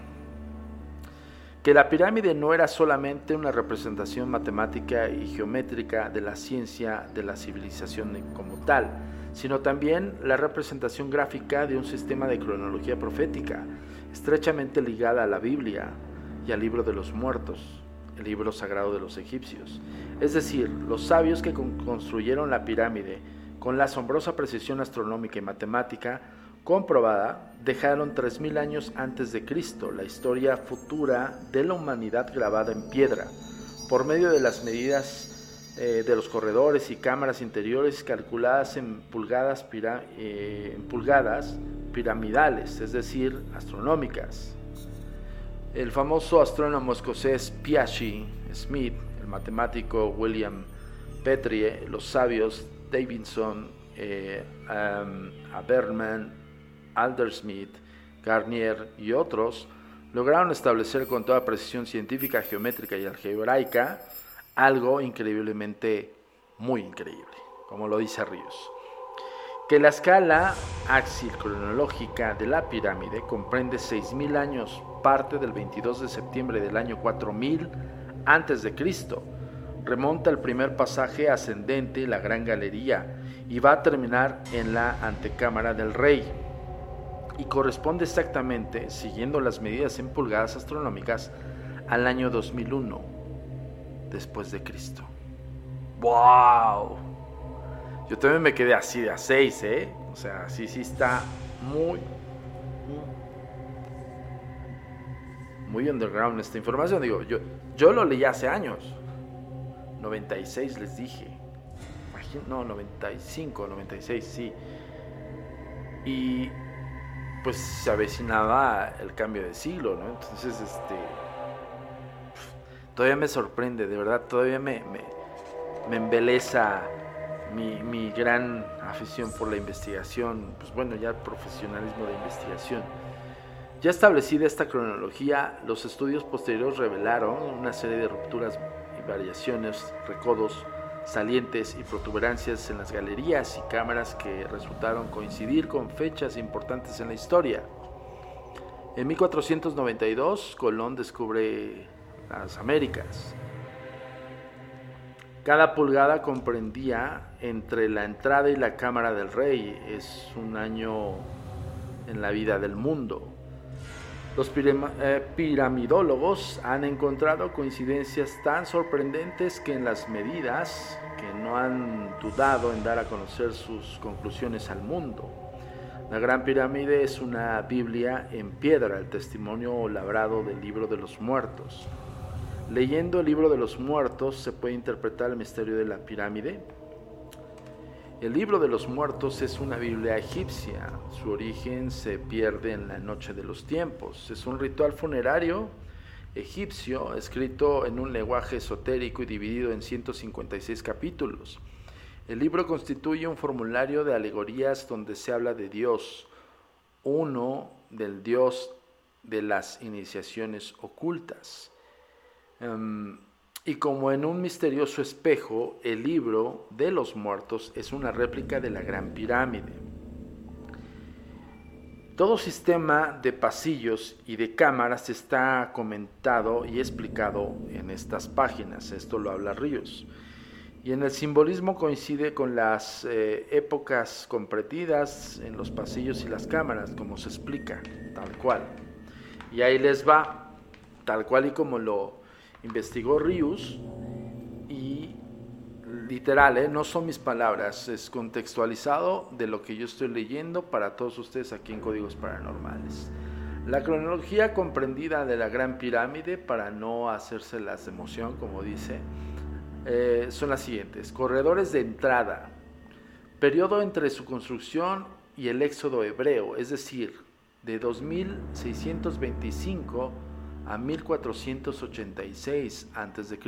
Speaker 1: que la pirámide no era solamente una representación matemática y geométrica de la ciencia de la civilización como tal, sino también la representación gráfica de un sistema de cronología profética, estrechamente ligada a la Biblia y al libro de los muertos, el libro sagrado de los egipcios. Es decir, los sabios que construyeron la pirámide con la asombrosa precisión astronómica y matemática comprobada, dejaron 3.000 años antes de Cristo la historia futura de la humanidad grabada en piedra, por medio de las medidas eh, de los corredores y cámaras interiores calculadas en pulgadas, eh, en pulgadas piramidales, es decir, astronómicas. El famoso astrónomo escocés Piaget Smith, el matemático William Petrie, los sabios Davidson, eh, um, Aldersmith, Garnier y otros lograron establecer con toda precisión científica, geométrica y algebraica algo increíblemente muy increíble, como lo dice Ríos. Que la escala axil cronológica de la pirámide comprende 6.000 años, parte del 22 de septiembre del año 4000 antes de Cristo. Remonta el primer pasaje ascendente, la Gran Galería, y va a terminar en la antecámara del rey y corresponde exactamente, siguiendo las medidas en pulgadas astronómicas, al año 2001 después de Cristo. ¡Wow! Yo también me quedé así de a 6, ¿eh? O sea, sí, sí está muy, muy underground esta información. Digo, yo, yo lo leí hace años. 96 les dije. No, 95, 96, sí. Y pues se avecinaba el cambio de siglo, ¿no? Entonces, este, todavía me sorprende, de verdad, todavía me, me, embeleza mi, mi, gran afición por la investigación, pues bueno, ya el profesionalismo de investigación. Ya establecida esta cronología, los estudios posteriores revelaron una serie de rupturas y variaciones, recodos, salientes y protuberancias en las galerías y cámaras que resultaron coincidir con fechas importantes en la historia. En 1492, Colón descubre las Américas. Cada pulgada comprendía entre la entrada y la cámara del rey. Es un año en la vida del mundo. Los eh, piramidólogos han encontrado coincidencias tan sorprendentes que en las medidas que no han dudado en dar a conocer sus conclusiones al mundo. La Gran Pirámide es una Biblia en piedra, el testimonio labrado del libro de los muertos. Leyendo el libro de los muertos se puede interpretar el misterio de la pirámide, el libro de los muertos es una Biblia egipcia. Su origen se pierde en la noche de los tiempos. Es un ritual funerario egipcio escrito en un lenguaje esotérico y dividido en 156 capítulos. El libro constituye un formulario de alegorías donde se habla de Dios, uno del Dios de las iniciaciones ocultas. Em, y como en un misterioso espejo, el libro de los muertos es una réplica de la Gran Pirámide. Todo sistema de pasillos y de cámaras está comentado y explicado en estas páginas, esto lo habla Ríos. Y en el simbolismo coincide con las eh, épocas compretidas en los pasillos y las cámaras, como se explica, tal cual. Y ahí les va, tal cual y como lo, investigó Rius, literal, ¿eh? no son mis palabras, es contextualizado de lo que yo estoy leyendo para todos ustedes aquí en Códigos Paranormales. La cronología comprendida de la Gran Pirámide, para no hacerse las emoción, como dice, eh, son las siguientes. Corredores de entrada, periodo entre su construcción y el éxodo hebreo, es decir, de 2625 a 1486 a.C.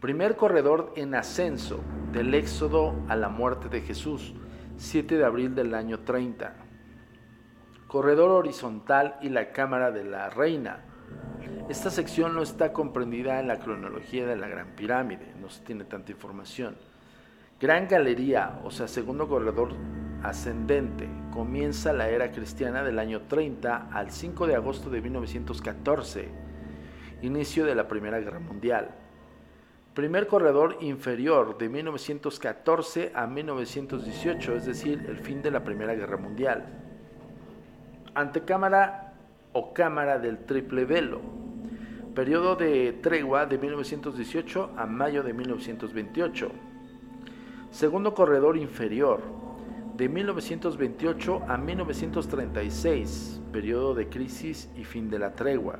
Speaker 1: Primer corredor en ascenso del éxodo a la muerte de Jesús, 7 de abril del año 30 corredor horizontal y la cámara de la reina. Esta sección no está comprendida en la cronología de la Gran Pirámide, no se tiene tanta información. Gran Galería, o sea, segundo corredor ascendente, comienza la era cristiana del año 30 al 5 de agosto de 1914, inicio de la Primera Guerra Mundial. Primer corredor inferior de 1914 a 1918, es decir, el fin de la Primera Guerra Mundial antecámara o cámara del triple velo, periodo de tregua de 1918 a mayo de 1928. Segundo corredor inferior, de 1928 a 1936, periodo de crisis y fin de la tregua.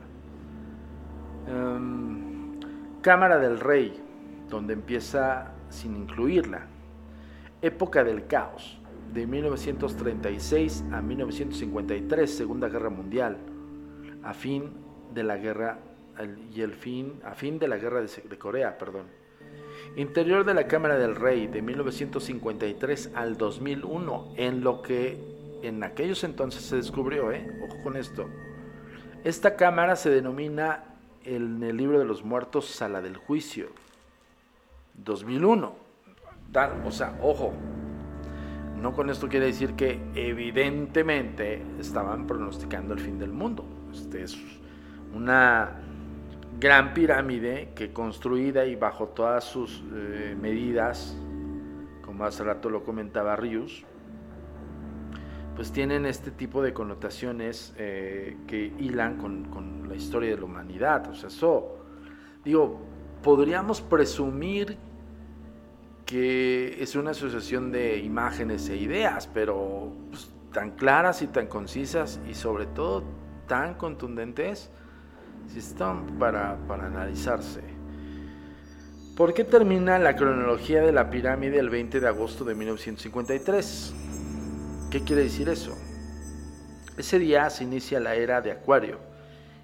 Speaker 1: Em, cámara del Rey, donde empieza sin incluirla. Época del caos, de 1936 a 1953, Segunda Guerra Mundial, a fin de la guerra y el fin a fin de la guerra de, Corea, perdón. Interior de la Cámara del Rey de 1953 al 2001, en lo que en aquellos entonces se descubrió, ¿eh? ojo con esto. Esta cámara se denomina en el libro de los muertos Sala del Juicio. 2001. o sea, ojo, no con esto quiere decir que evidentemente estaban pronosticando el fin del mundo. Este es una gran pirámide que construida y bajo todas sus eh, medidas, como hace rato lo comentaba Rius, pues tienen este tipo de connotaciones eh, que hilan con, la historia de la humanidad. O sea, eso, digo, podríamos presumir que es una asociación de imágenes e ideas, pero pues, tan claras y tan concisas y sobre todo tan contundentes, si para, para analizarse. ¿Por qué termina la cronología de la pirámide el 20 de agosto de 1953? ¿Qué quiere decir eso? Ese día se inicia la era de Acuario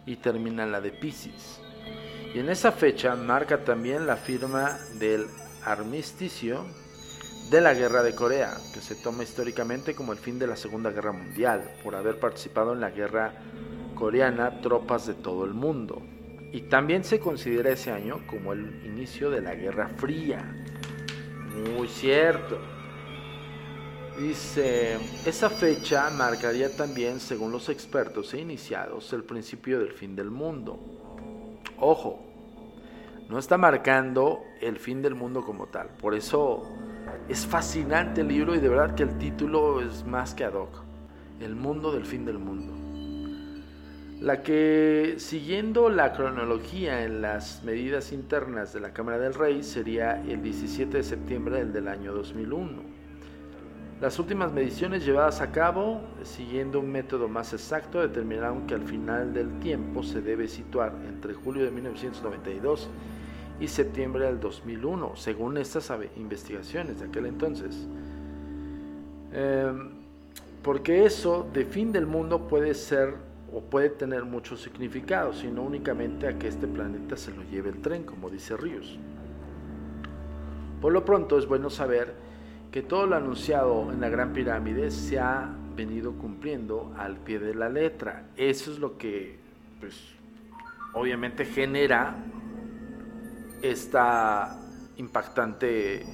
Speaker 1: y termina la de Pisces. Y en esa fecha marca también la firma del armisticio de la Guerra de Corea, que se toma históricamente como el fin de la Segunda Guerra Mundial, por haber participado en la guerra coreana tropas de todo el mundo. Y también se considera ese año como el inicio de la Guerra Fría. Muy cierto. Dice, esa fecha marcaría también, según los expertos e iniciados, el principio del fin del mundo. Ojo, no está marcando el fin del mundo como tal. Por eso es fascinante el libro y de verdad que el título es más que ad hoc. El mundo del fin del mundo. La que, siguiendo la cronología en las medidas internas de la Cámara del Rey, sería el 17 de septiembre del, año 2001. Las últimas mediciones llevadas a cabo, siguiendo un método más exacto, determinaron que al final del tiempo se debe situar entre julio de 1992 y septiembre del 2001, según estas investigaciones de aquel entonces. Em, porque eso de fin del mundo puede ser o puede tener muchos significados, y no únicamente a que este planeta se lo lleve el tren, como dice Ríos. Por lo pronto es bueno saber que todo lo anunciado en la Gran Pirámide se ha venido cumpliendo al pie de la letra. Eso es lo que, pues, obviamente genera esta impactante eh,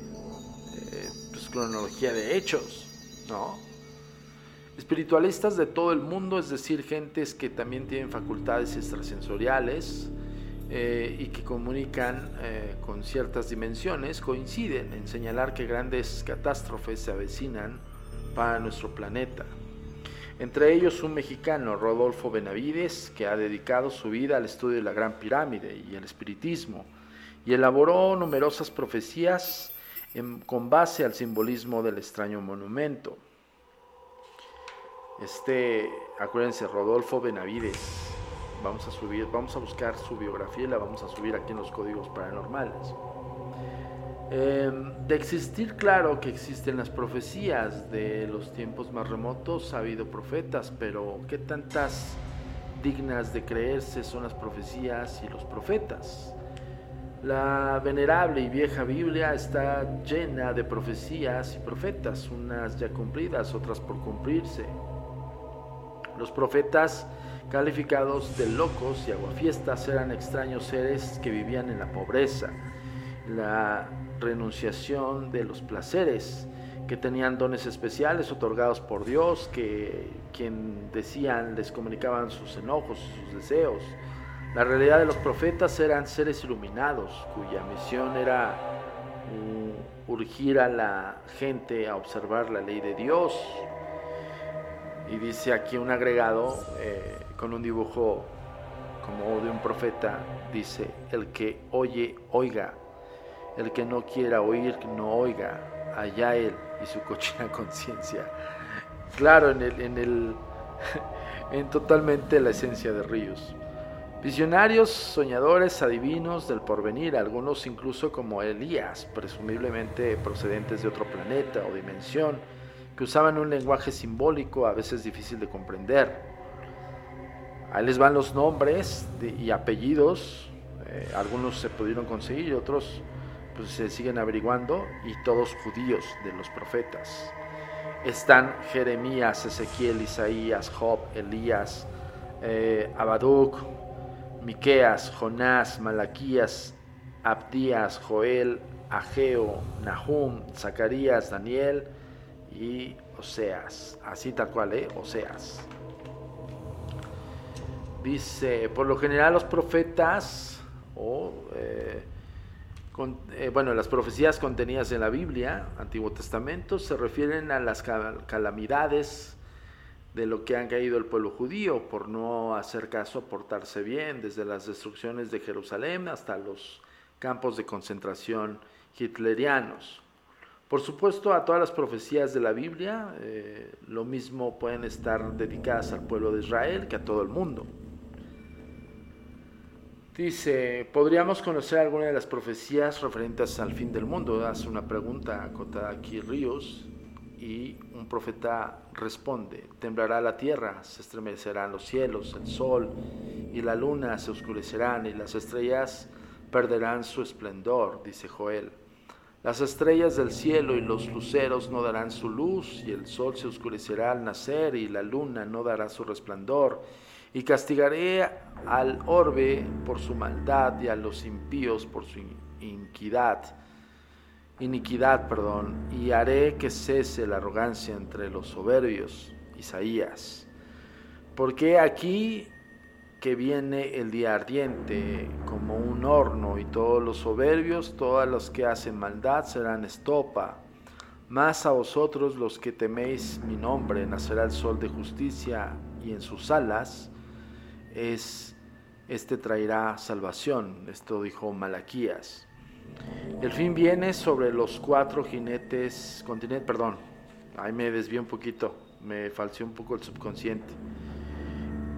Speaker 1: pues, cronología de hechos, ¿no? Espiritualistas de todo el mundo, es decir, gentes que también tienen facultades extrasensoriales eh, y que comunican eh, con ciertas dimensiones, coinciden en señalar que grandes catástrofes se avecinan para nuestro planeta. Entre ellos un mexicano, Rodolfo Benavides, que ha dedicado su vida al estudio de la Gran Pirámide y el espiritismo, y elaboró numerosas profecías con base al simbolismo del extraño monumento. Este, acuérdense, Rodolfo Benavides. Vamos a subir, vamos a buscar su biografía y la vamos a subir aquí en los códigos paranormales. Em, de existir, claro que existen las profecías de los tiempos más remotos, ha habido profetas, pero ¿qué tantas dignas de creerse son las profecías y los profetas? La venerable y vieja Biblia está llena de profecías y profetas, unas ya cumplidas, otras por cumplirse. Los profetas calificados de locos y aguafiestas eran extraños seres que vivían en la pobreza, la renunciación de los placeres, que tenían dones especiales otorgados por Dios, que quien decían les comunicaban sus enojos, sus deseos. La realidad de los profetas eran seres iluminados, cuya misión era uh, urgir a la gente a observar la ley de Dios. Y dice aquí un agregado eh, con un dibujo como de un profeta, dice, el que oye, oiga, el que no quiera oír, no oiga, allá él y su cochina conciencia. Claro, en el, en el, en totalmente la esencia de Ríos. Visionarios, soñadores, adivinos del porvenir, algunos incluso como Elías, presumiblemente procedentes de otro planeta o dimensión, que usaban un lenguaje simbólico a veces difícil de comprender. Ahí les van los nombres y apellidos, eh, algunos se pudieron conseguir y otros pues se siguen averiguando y todos judíos de los profetas. Están Jeremías, Ezequiel, Isaías, Job, Elías, eh, Abaduc, Miqueas, Jonás, Malaquías, Abdías, Joel, Ageo, Nahum, Zacarías, Daniel y Oseas. Así tal cual, ¿eh? Oseas. Dice, por lo general los profetas o eh, eh, bueno, las profecías contenidas en la Biblia, Antiguo Testamento, se refieren a las calamidades de lo que han caído el pueblo judío por no hacer caso, portarse bien, desde las destrucciones de Jerusalén hasta los campos de concentración hitlerianos. Por supuesto, a todas las profecías de la Biblia, eh, lo mismo pueden estar dedicadas al pueblo de Israel que a todo el mundo. Dice, ¿podríamos conocer alguna de las profecías referentes al fin del mundo? Hace una pregunta acotada aquí Ríos y un profeta responde, temblará la tierra, se estremecerán los cielos, el sol y la luna se oscurecerán y las estrellas perderán su esplendor, dice Joel. Las estrellas del cielo y los luceros no darán su luz y el sol se oscurecerá al nacer y la luna no dará su resplandor y castigaré al orbe por su maldad y a los impíos por su iniquidad, iniquidad, perdón, y haré que cese la arrogancia entre los soberbios. Isaías. Porque aquí que viene el día ardiente como un horno y todos los soberbios, todos los que hacen maldad serán estopa. Más a vosotros los que teméis mi nombre, nacerá el sol de justicia y en sus alas es, este traerá salvación. Esto dijo Malaquías. El fin viene sobre los cuatro jinetes, continente, perdón, ahí me desvié un poquito, me falseó un poco el subconsciente.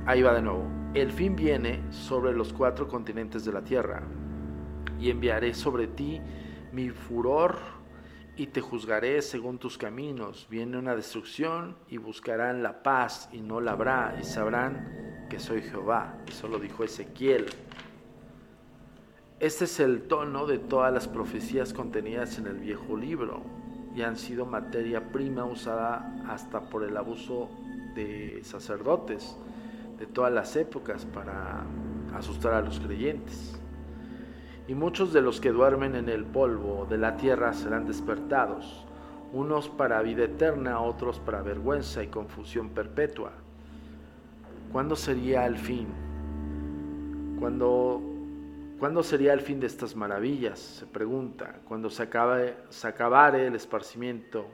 Speaker 1: Ahí va de nuevo. El fin viene sobre los cuatro continentes de la tierra, y enviaré sobre ti mi furor y te juzgaré según tus caminos. Viene una destrucción y buscarán la paz y no la habrá, y sabrán que soy Jehová. Eso lo dijo Ezequiel. Este es el tono de todas las profecías contenidas en el viejo libro y han sido materia prima usada hasta por el abuso de sacerdotes de todas las épocas para asustar a los creyentes. Y muchos de los que duermen en el polvo de la tierra serán despertados, unos para vida eterna, otros para vergüenza y confusión perpetua ¿Cuándo sería el fin? ¿Cuándo, ¿Cuándo sería el fin de estas maravillas? Se pregunta. Cuando se, acabe, se acabare el esparcimiento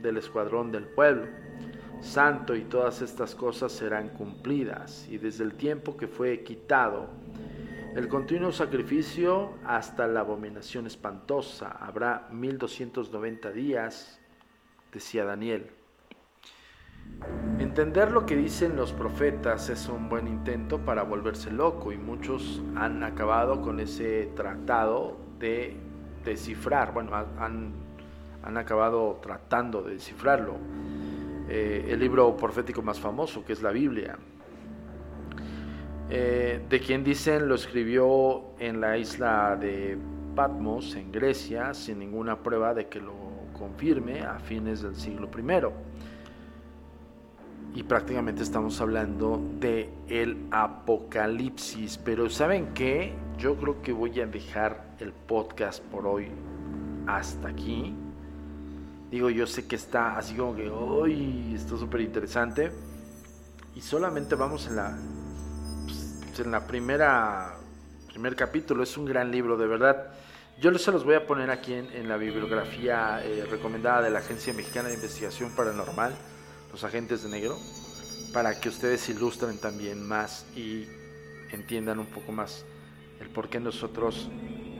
Speaker 1: del escuadrón del pueblo santo y todas estas cosas serán cumplidas y desde el tiempo que fue quitado El continuo sacrificio hasta la abominación espantosa. Habrá 1290 días, decía Daniel. Entender lo que dicen los profetas es un buen intento para volverse loco y muchos han acabado con ese tratado de descifrar, bueno, han, han acabado tratando de descifrarlo. Eh, el libro profético más famoso, que es la Biblia, eh, de quien dicen lo escribió en la isla de Patmos, en Grecia, sin ninguna prueba de que lo confirme a fines del siglo I y prácticamente estamos hablando de el apocalipsis. Pero ¿saben qué? Yo creo que voy a dejar el podcast por hoy hasta aquí. Digo, yo sé que está así como que, hoy está súper interesante. Y solamente vamos en la, pues, en la primera, primer capítulo. Es un gran libro, de verdad. Yo se los voy a poner aquí en, la bibliografía eh, recomendada de la Agencia Mexicana de Investigación Paranormal los agentes de negro, para que ustedes ilustren también más y entiendan un poco más el por qué nosotros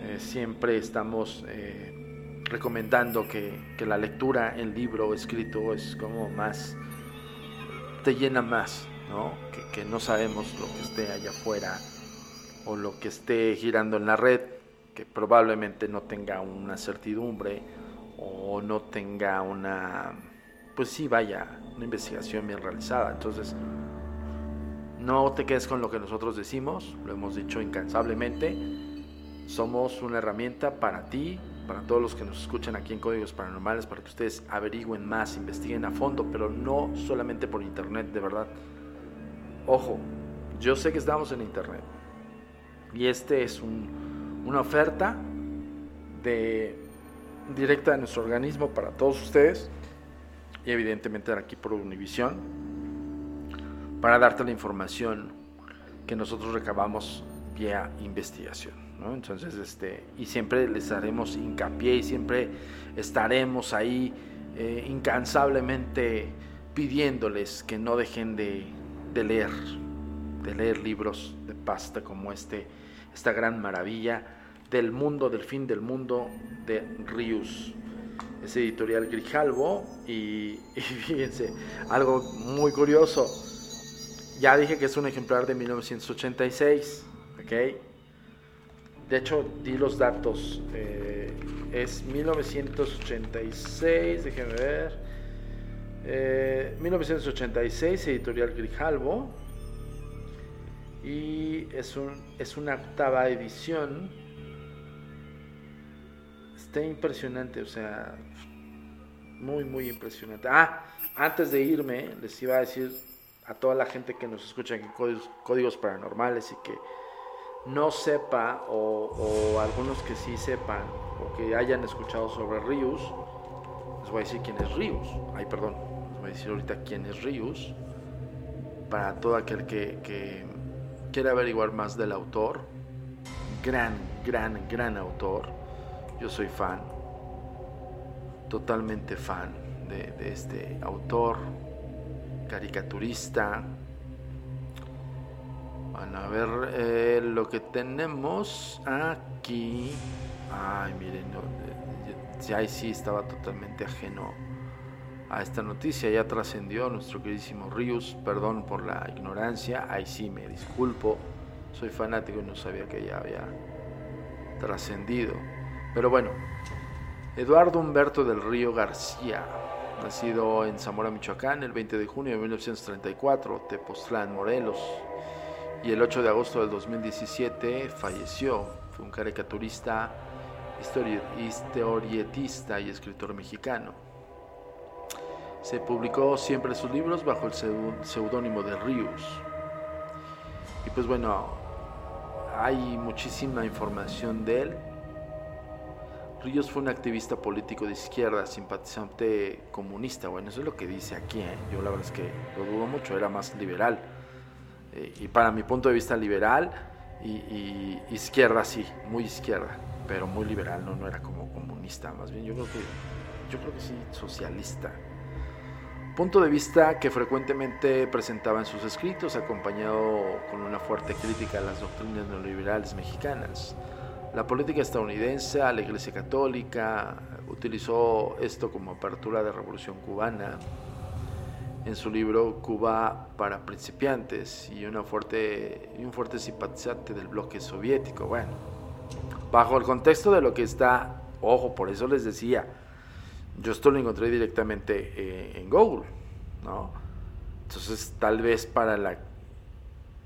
Speaker 1: eh, siempre estamos eh, recomendando que, que, la lectura en libro escrito es como más, te llena más, ¿no? Que, que no sabemos lo que esté allá afuera o lo que esté girando en la red, que probablemente no tenga una certidumbre o no tenga una pues sí, vaya, una investigación bien realizada. Entonces, no te quedes con lo que nosotros decimos, lo hemos dicho incansablemente. Somos una herramienta para ti, para todos los que nos escuchan aquí en Códigos Paranormales, para que ustedes averigüen más, investiguen a fondo, pero no solamente por internet, de verdad. Ojo, yo sé que estamos en internet y este es una oferta de directa de nuestro organismo para todos ustedes y evidentemente aquí por Univisión para darte la información que nosotros recabamos vía investigación. Entonces, este, y siempre les haremos hincapié y siempre estaremos ahí eh, incansablemente pidiéndoles que no dejen de, de, leer, de leer libros de pasta como este, esta gran maravilla del mundo, del fin del mundo de Rius es editorial Grijalvo y, fíjense, algo muy curioso. Ya dije que es un ejemplar de 1986, ¿ok? De hecho, di los datos. Eh, es 1986, déjenme ver. 1986, eh, editorial Grijalvo. Y es, un, es una octava edición está impresionante, o sea, muy, muy impresionante. Ah, antes de irme, les iba a decir a toda la gente que nos escucha en códigos, paranormales y que no sepa, o, algunos que sí sepan, o que hayan escuchado sobre Rius, les voy a decir quién es Rius. Ay, perdón, les voy a decir ahorita quién es Rius, para todo aquel que, que quiera averiguar más del autor. Gran, gran, gran autor yo soy fan, totalmente fan de, este autor, caricaturista. Van a ver eh, lo que tenemos aquí. Ay, miren, ya eh, sí estaba totalmente ajeno a esta noticia. Ya trascendió nuestro queridísimo Rius. Perdón por la ignorancia. Ahí sí me disculpo. Soy fanático y no sabía que ya había trascendido. Pero bueno, Eduardo Humberto del Río García, nacido en Zamora, Michoacán, el 20 de junio de 1934, Tepoztlán, Morelos, y el 8 de agosto del 2017 falleció. Fue un caricaturista, historietista y escritor mexicano. Se publicó siempre sus libros bajo el seudónimo de Ríos. Y pues bueno, hay muchísima información de él Ríos fue un activista político de izquierda, simpatizante comunista. Bueno, eso es lo que dice aquí. ¿eh? Yo la verdad es que lo dudo mucho, era más liberal. Y para mi punto de vista liberal y, izquierda sí, muy izquierda, pero muy liberal, no, no era como comunista, más bien yo creo que, yo creo que sí, socialista. punto de vista que frecuentemente presentaba en sus escritos, acompañado con una fuerte crítica a las doctrinas neoliberales mexicanas. La política estadounidense, la Iglesia Católica, utilizó esto como apertura de revolución cubana en su libro Cuba para principiantes y, una fuerte, y un fuerte simpatizante del bloque soviético. Bueno, bajo el contexto de lo que está, ojo, por eso les decía, yo esto lo encontré directamente eh, en Google, ¿no? Entonces, tal vez para la...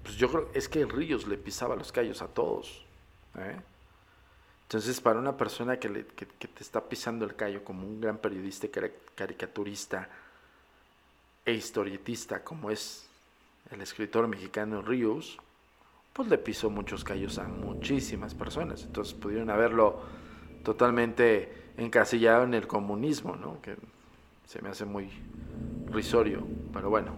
Speaker 1: Pues yo creo, es que Ríos le pisaba los callos a todos. ¿eh? Entonces, para una persona que, le, que, te está pisando el callo como un gran periodista caricaturista e historietista como es el escritor mexicano Ríos, pues le pisó muchos callos a muchísimas personas. Entonces pudieron haberlo totalmente encasillado en el comunismo, ¿no? que se me hace muy risorio, pero bueno.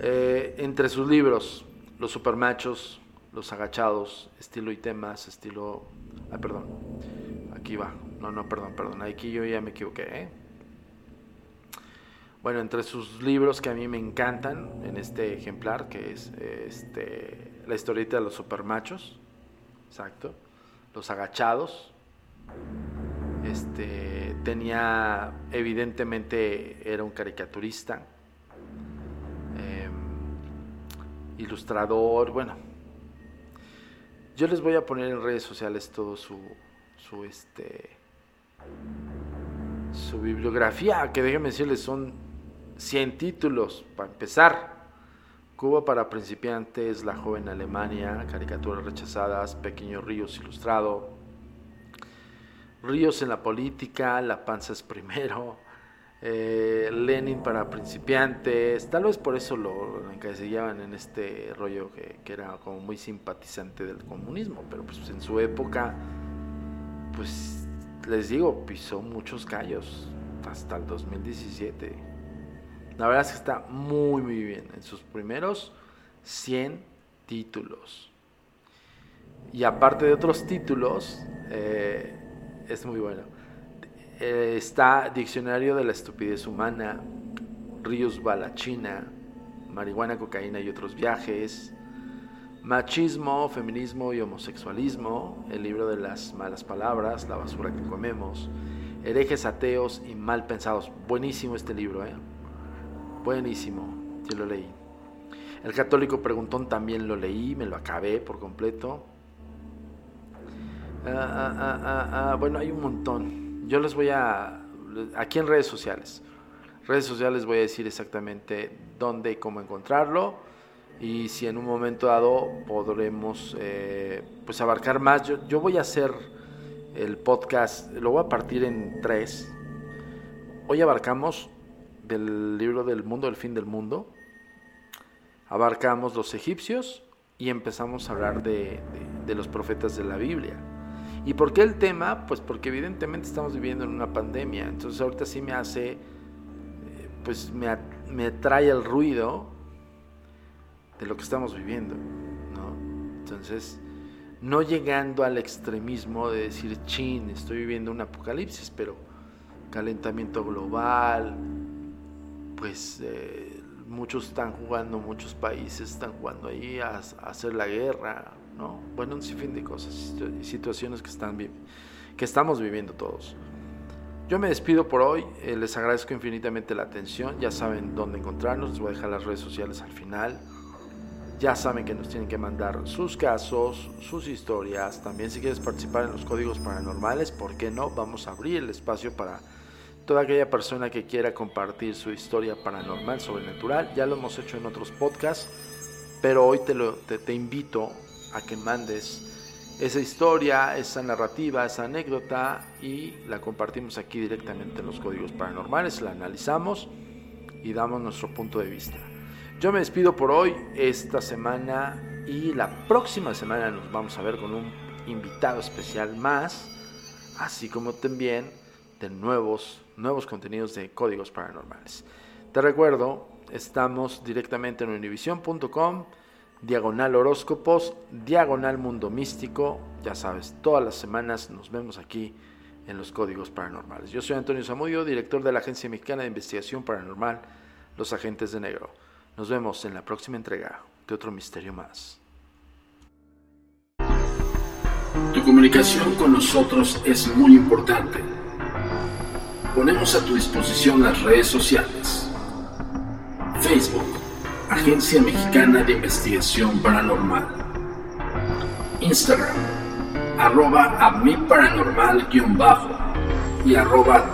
Speaker 1: Eh, entre sus libros, Los supermachos, Los agachados, estilo y temas, estilo... Ah, perdón, aquí va. No, no, perdón, perdón, aquí yo ya me equivoqué. ¿eh? Bueno, entre sus libros que a mí me encantan en este ejemplar, que es este, la historieta de los supermachos, exacto, los agachados, este, tenía, evidentemente era un caricaturista, em, ilustrador, bueno. Yo les voy a poner en redes sociales todo su, su, este, su bibliografía, que déjenme decirles, son 100 títulos, para empezar. Cuba para principiantes, La joven Alemania, Caricaturas rechazadas, Pequeños Ríos ilustrado, Ríos en la política, La panza es primero, eh, Lenin para principiantes, tal vez por eso lo, encasillaban en este rollo que, que, era como muy simpatizante del comunismo, pero pues en su época, pues les digo, pisó muchos callos hasta el 2017. La verdad es que está muy, muy bien en sus primeros 100 títulos. Y aparte de otros títulos, eh, es muy bueno. Eh, está Diccionario de la Estupidez Humana, Ríos Balachina, Marihuana, Cocaína y otros viajes, Machismo, Feminismo y Homosexualismo, el libro de las malas palabras, La basura que comemos, Herejes ateos y mal pensados. Buenísimo este libro, ¿eh? Buenísimo, yo lo leí. El católico preguntón también lo leí, me lo acabé por completo. Ah, ah, ah, bueno, hay un montón. Yo les voy a... Aquí en redes sociales. Redes sociales voy a decir exactamente dónde y cómo encontrarlo. Y si en un momento dado podremos eh, pues abarcar más. Yo, yo voy a hacer el podcast, lo voy a partir en tres. Hoy abarcamos del libro del mundo, del fin del mundo. Abarcamos los egipcios y empezamos a hablar de, los profetas de la Biblia. ¿Y por qué el tema? Pues porque evidentemente estamos viviendo en una pandemia. Entonces ahorita sí me hace, eh, pues me, me trae el ruido de lo que estamos viviendo. Entonces, no llegando al extremismo de decir, chin, estoy viviendo un apocalipsis, pero calentamiento global, pues eh, muchos están jugando, muchos países están jugando ahí a, hacer la guerra, bueno, un sinfín de cosas y situaciones que, están, que estamos viviendo todos. Yo me despido por hoy, eh, les agradezco infinitamente la atención, ya saben dónde encontrarnos, les voy a dejar las redes sociales al final. Ya saben que nos tienen que mandar sus casos, sus historias. También si quieres participar en los códigos paranormales, ¿por qué no? Vamos a abrir el espacio para toda aquella persona que quiera compartir su historia paranormal, sobrenatural. Ya lo hemos hecho en otros podcasts, pero hoy te, lo, te invito a que mandes esa historia, esa narrativa, esa anécdota y la compartimos aquí directamente en los códigos paranormales, la analizamos y damos nuestro punto de vista. Yo me despido por hoy, esta semana y la próxima semana nos vamos a ver con un invitado especial más, así como también de nuevos, nuevos contenidos de códigos paranormales. Te recuerdo, estamos directamente en univision.com diagonal horóscopos, diagonal mundo místico. Ya sabes, todas las semanas nos vemos aquí en los códigos paranormales. Yo soy Antonio Zamudio, director de la Agencia Mexicana de Investigación Paranormal,
Speaker 3: los agentes de negro. Nos vemos en la próxima entrega de otro misterio más.
Speaker 1: Tu comunicación con nosotros es muy importante. Ponemos a tu disposición las redes sociales. Facebook, Agencia Mexicana de Investigación Paranormal. Instagram, arroba a mi paranormal guion y arroba.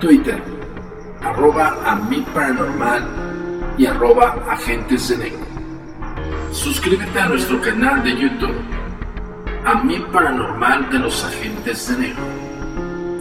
Speaker 1: Twitter, arroba a mi paranormal y arroba agentes de negro. Suscríbete a nuestro canal de YouTube, a mi paranormal de los agentes de negro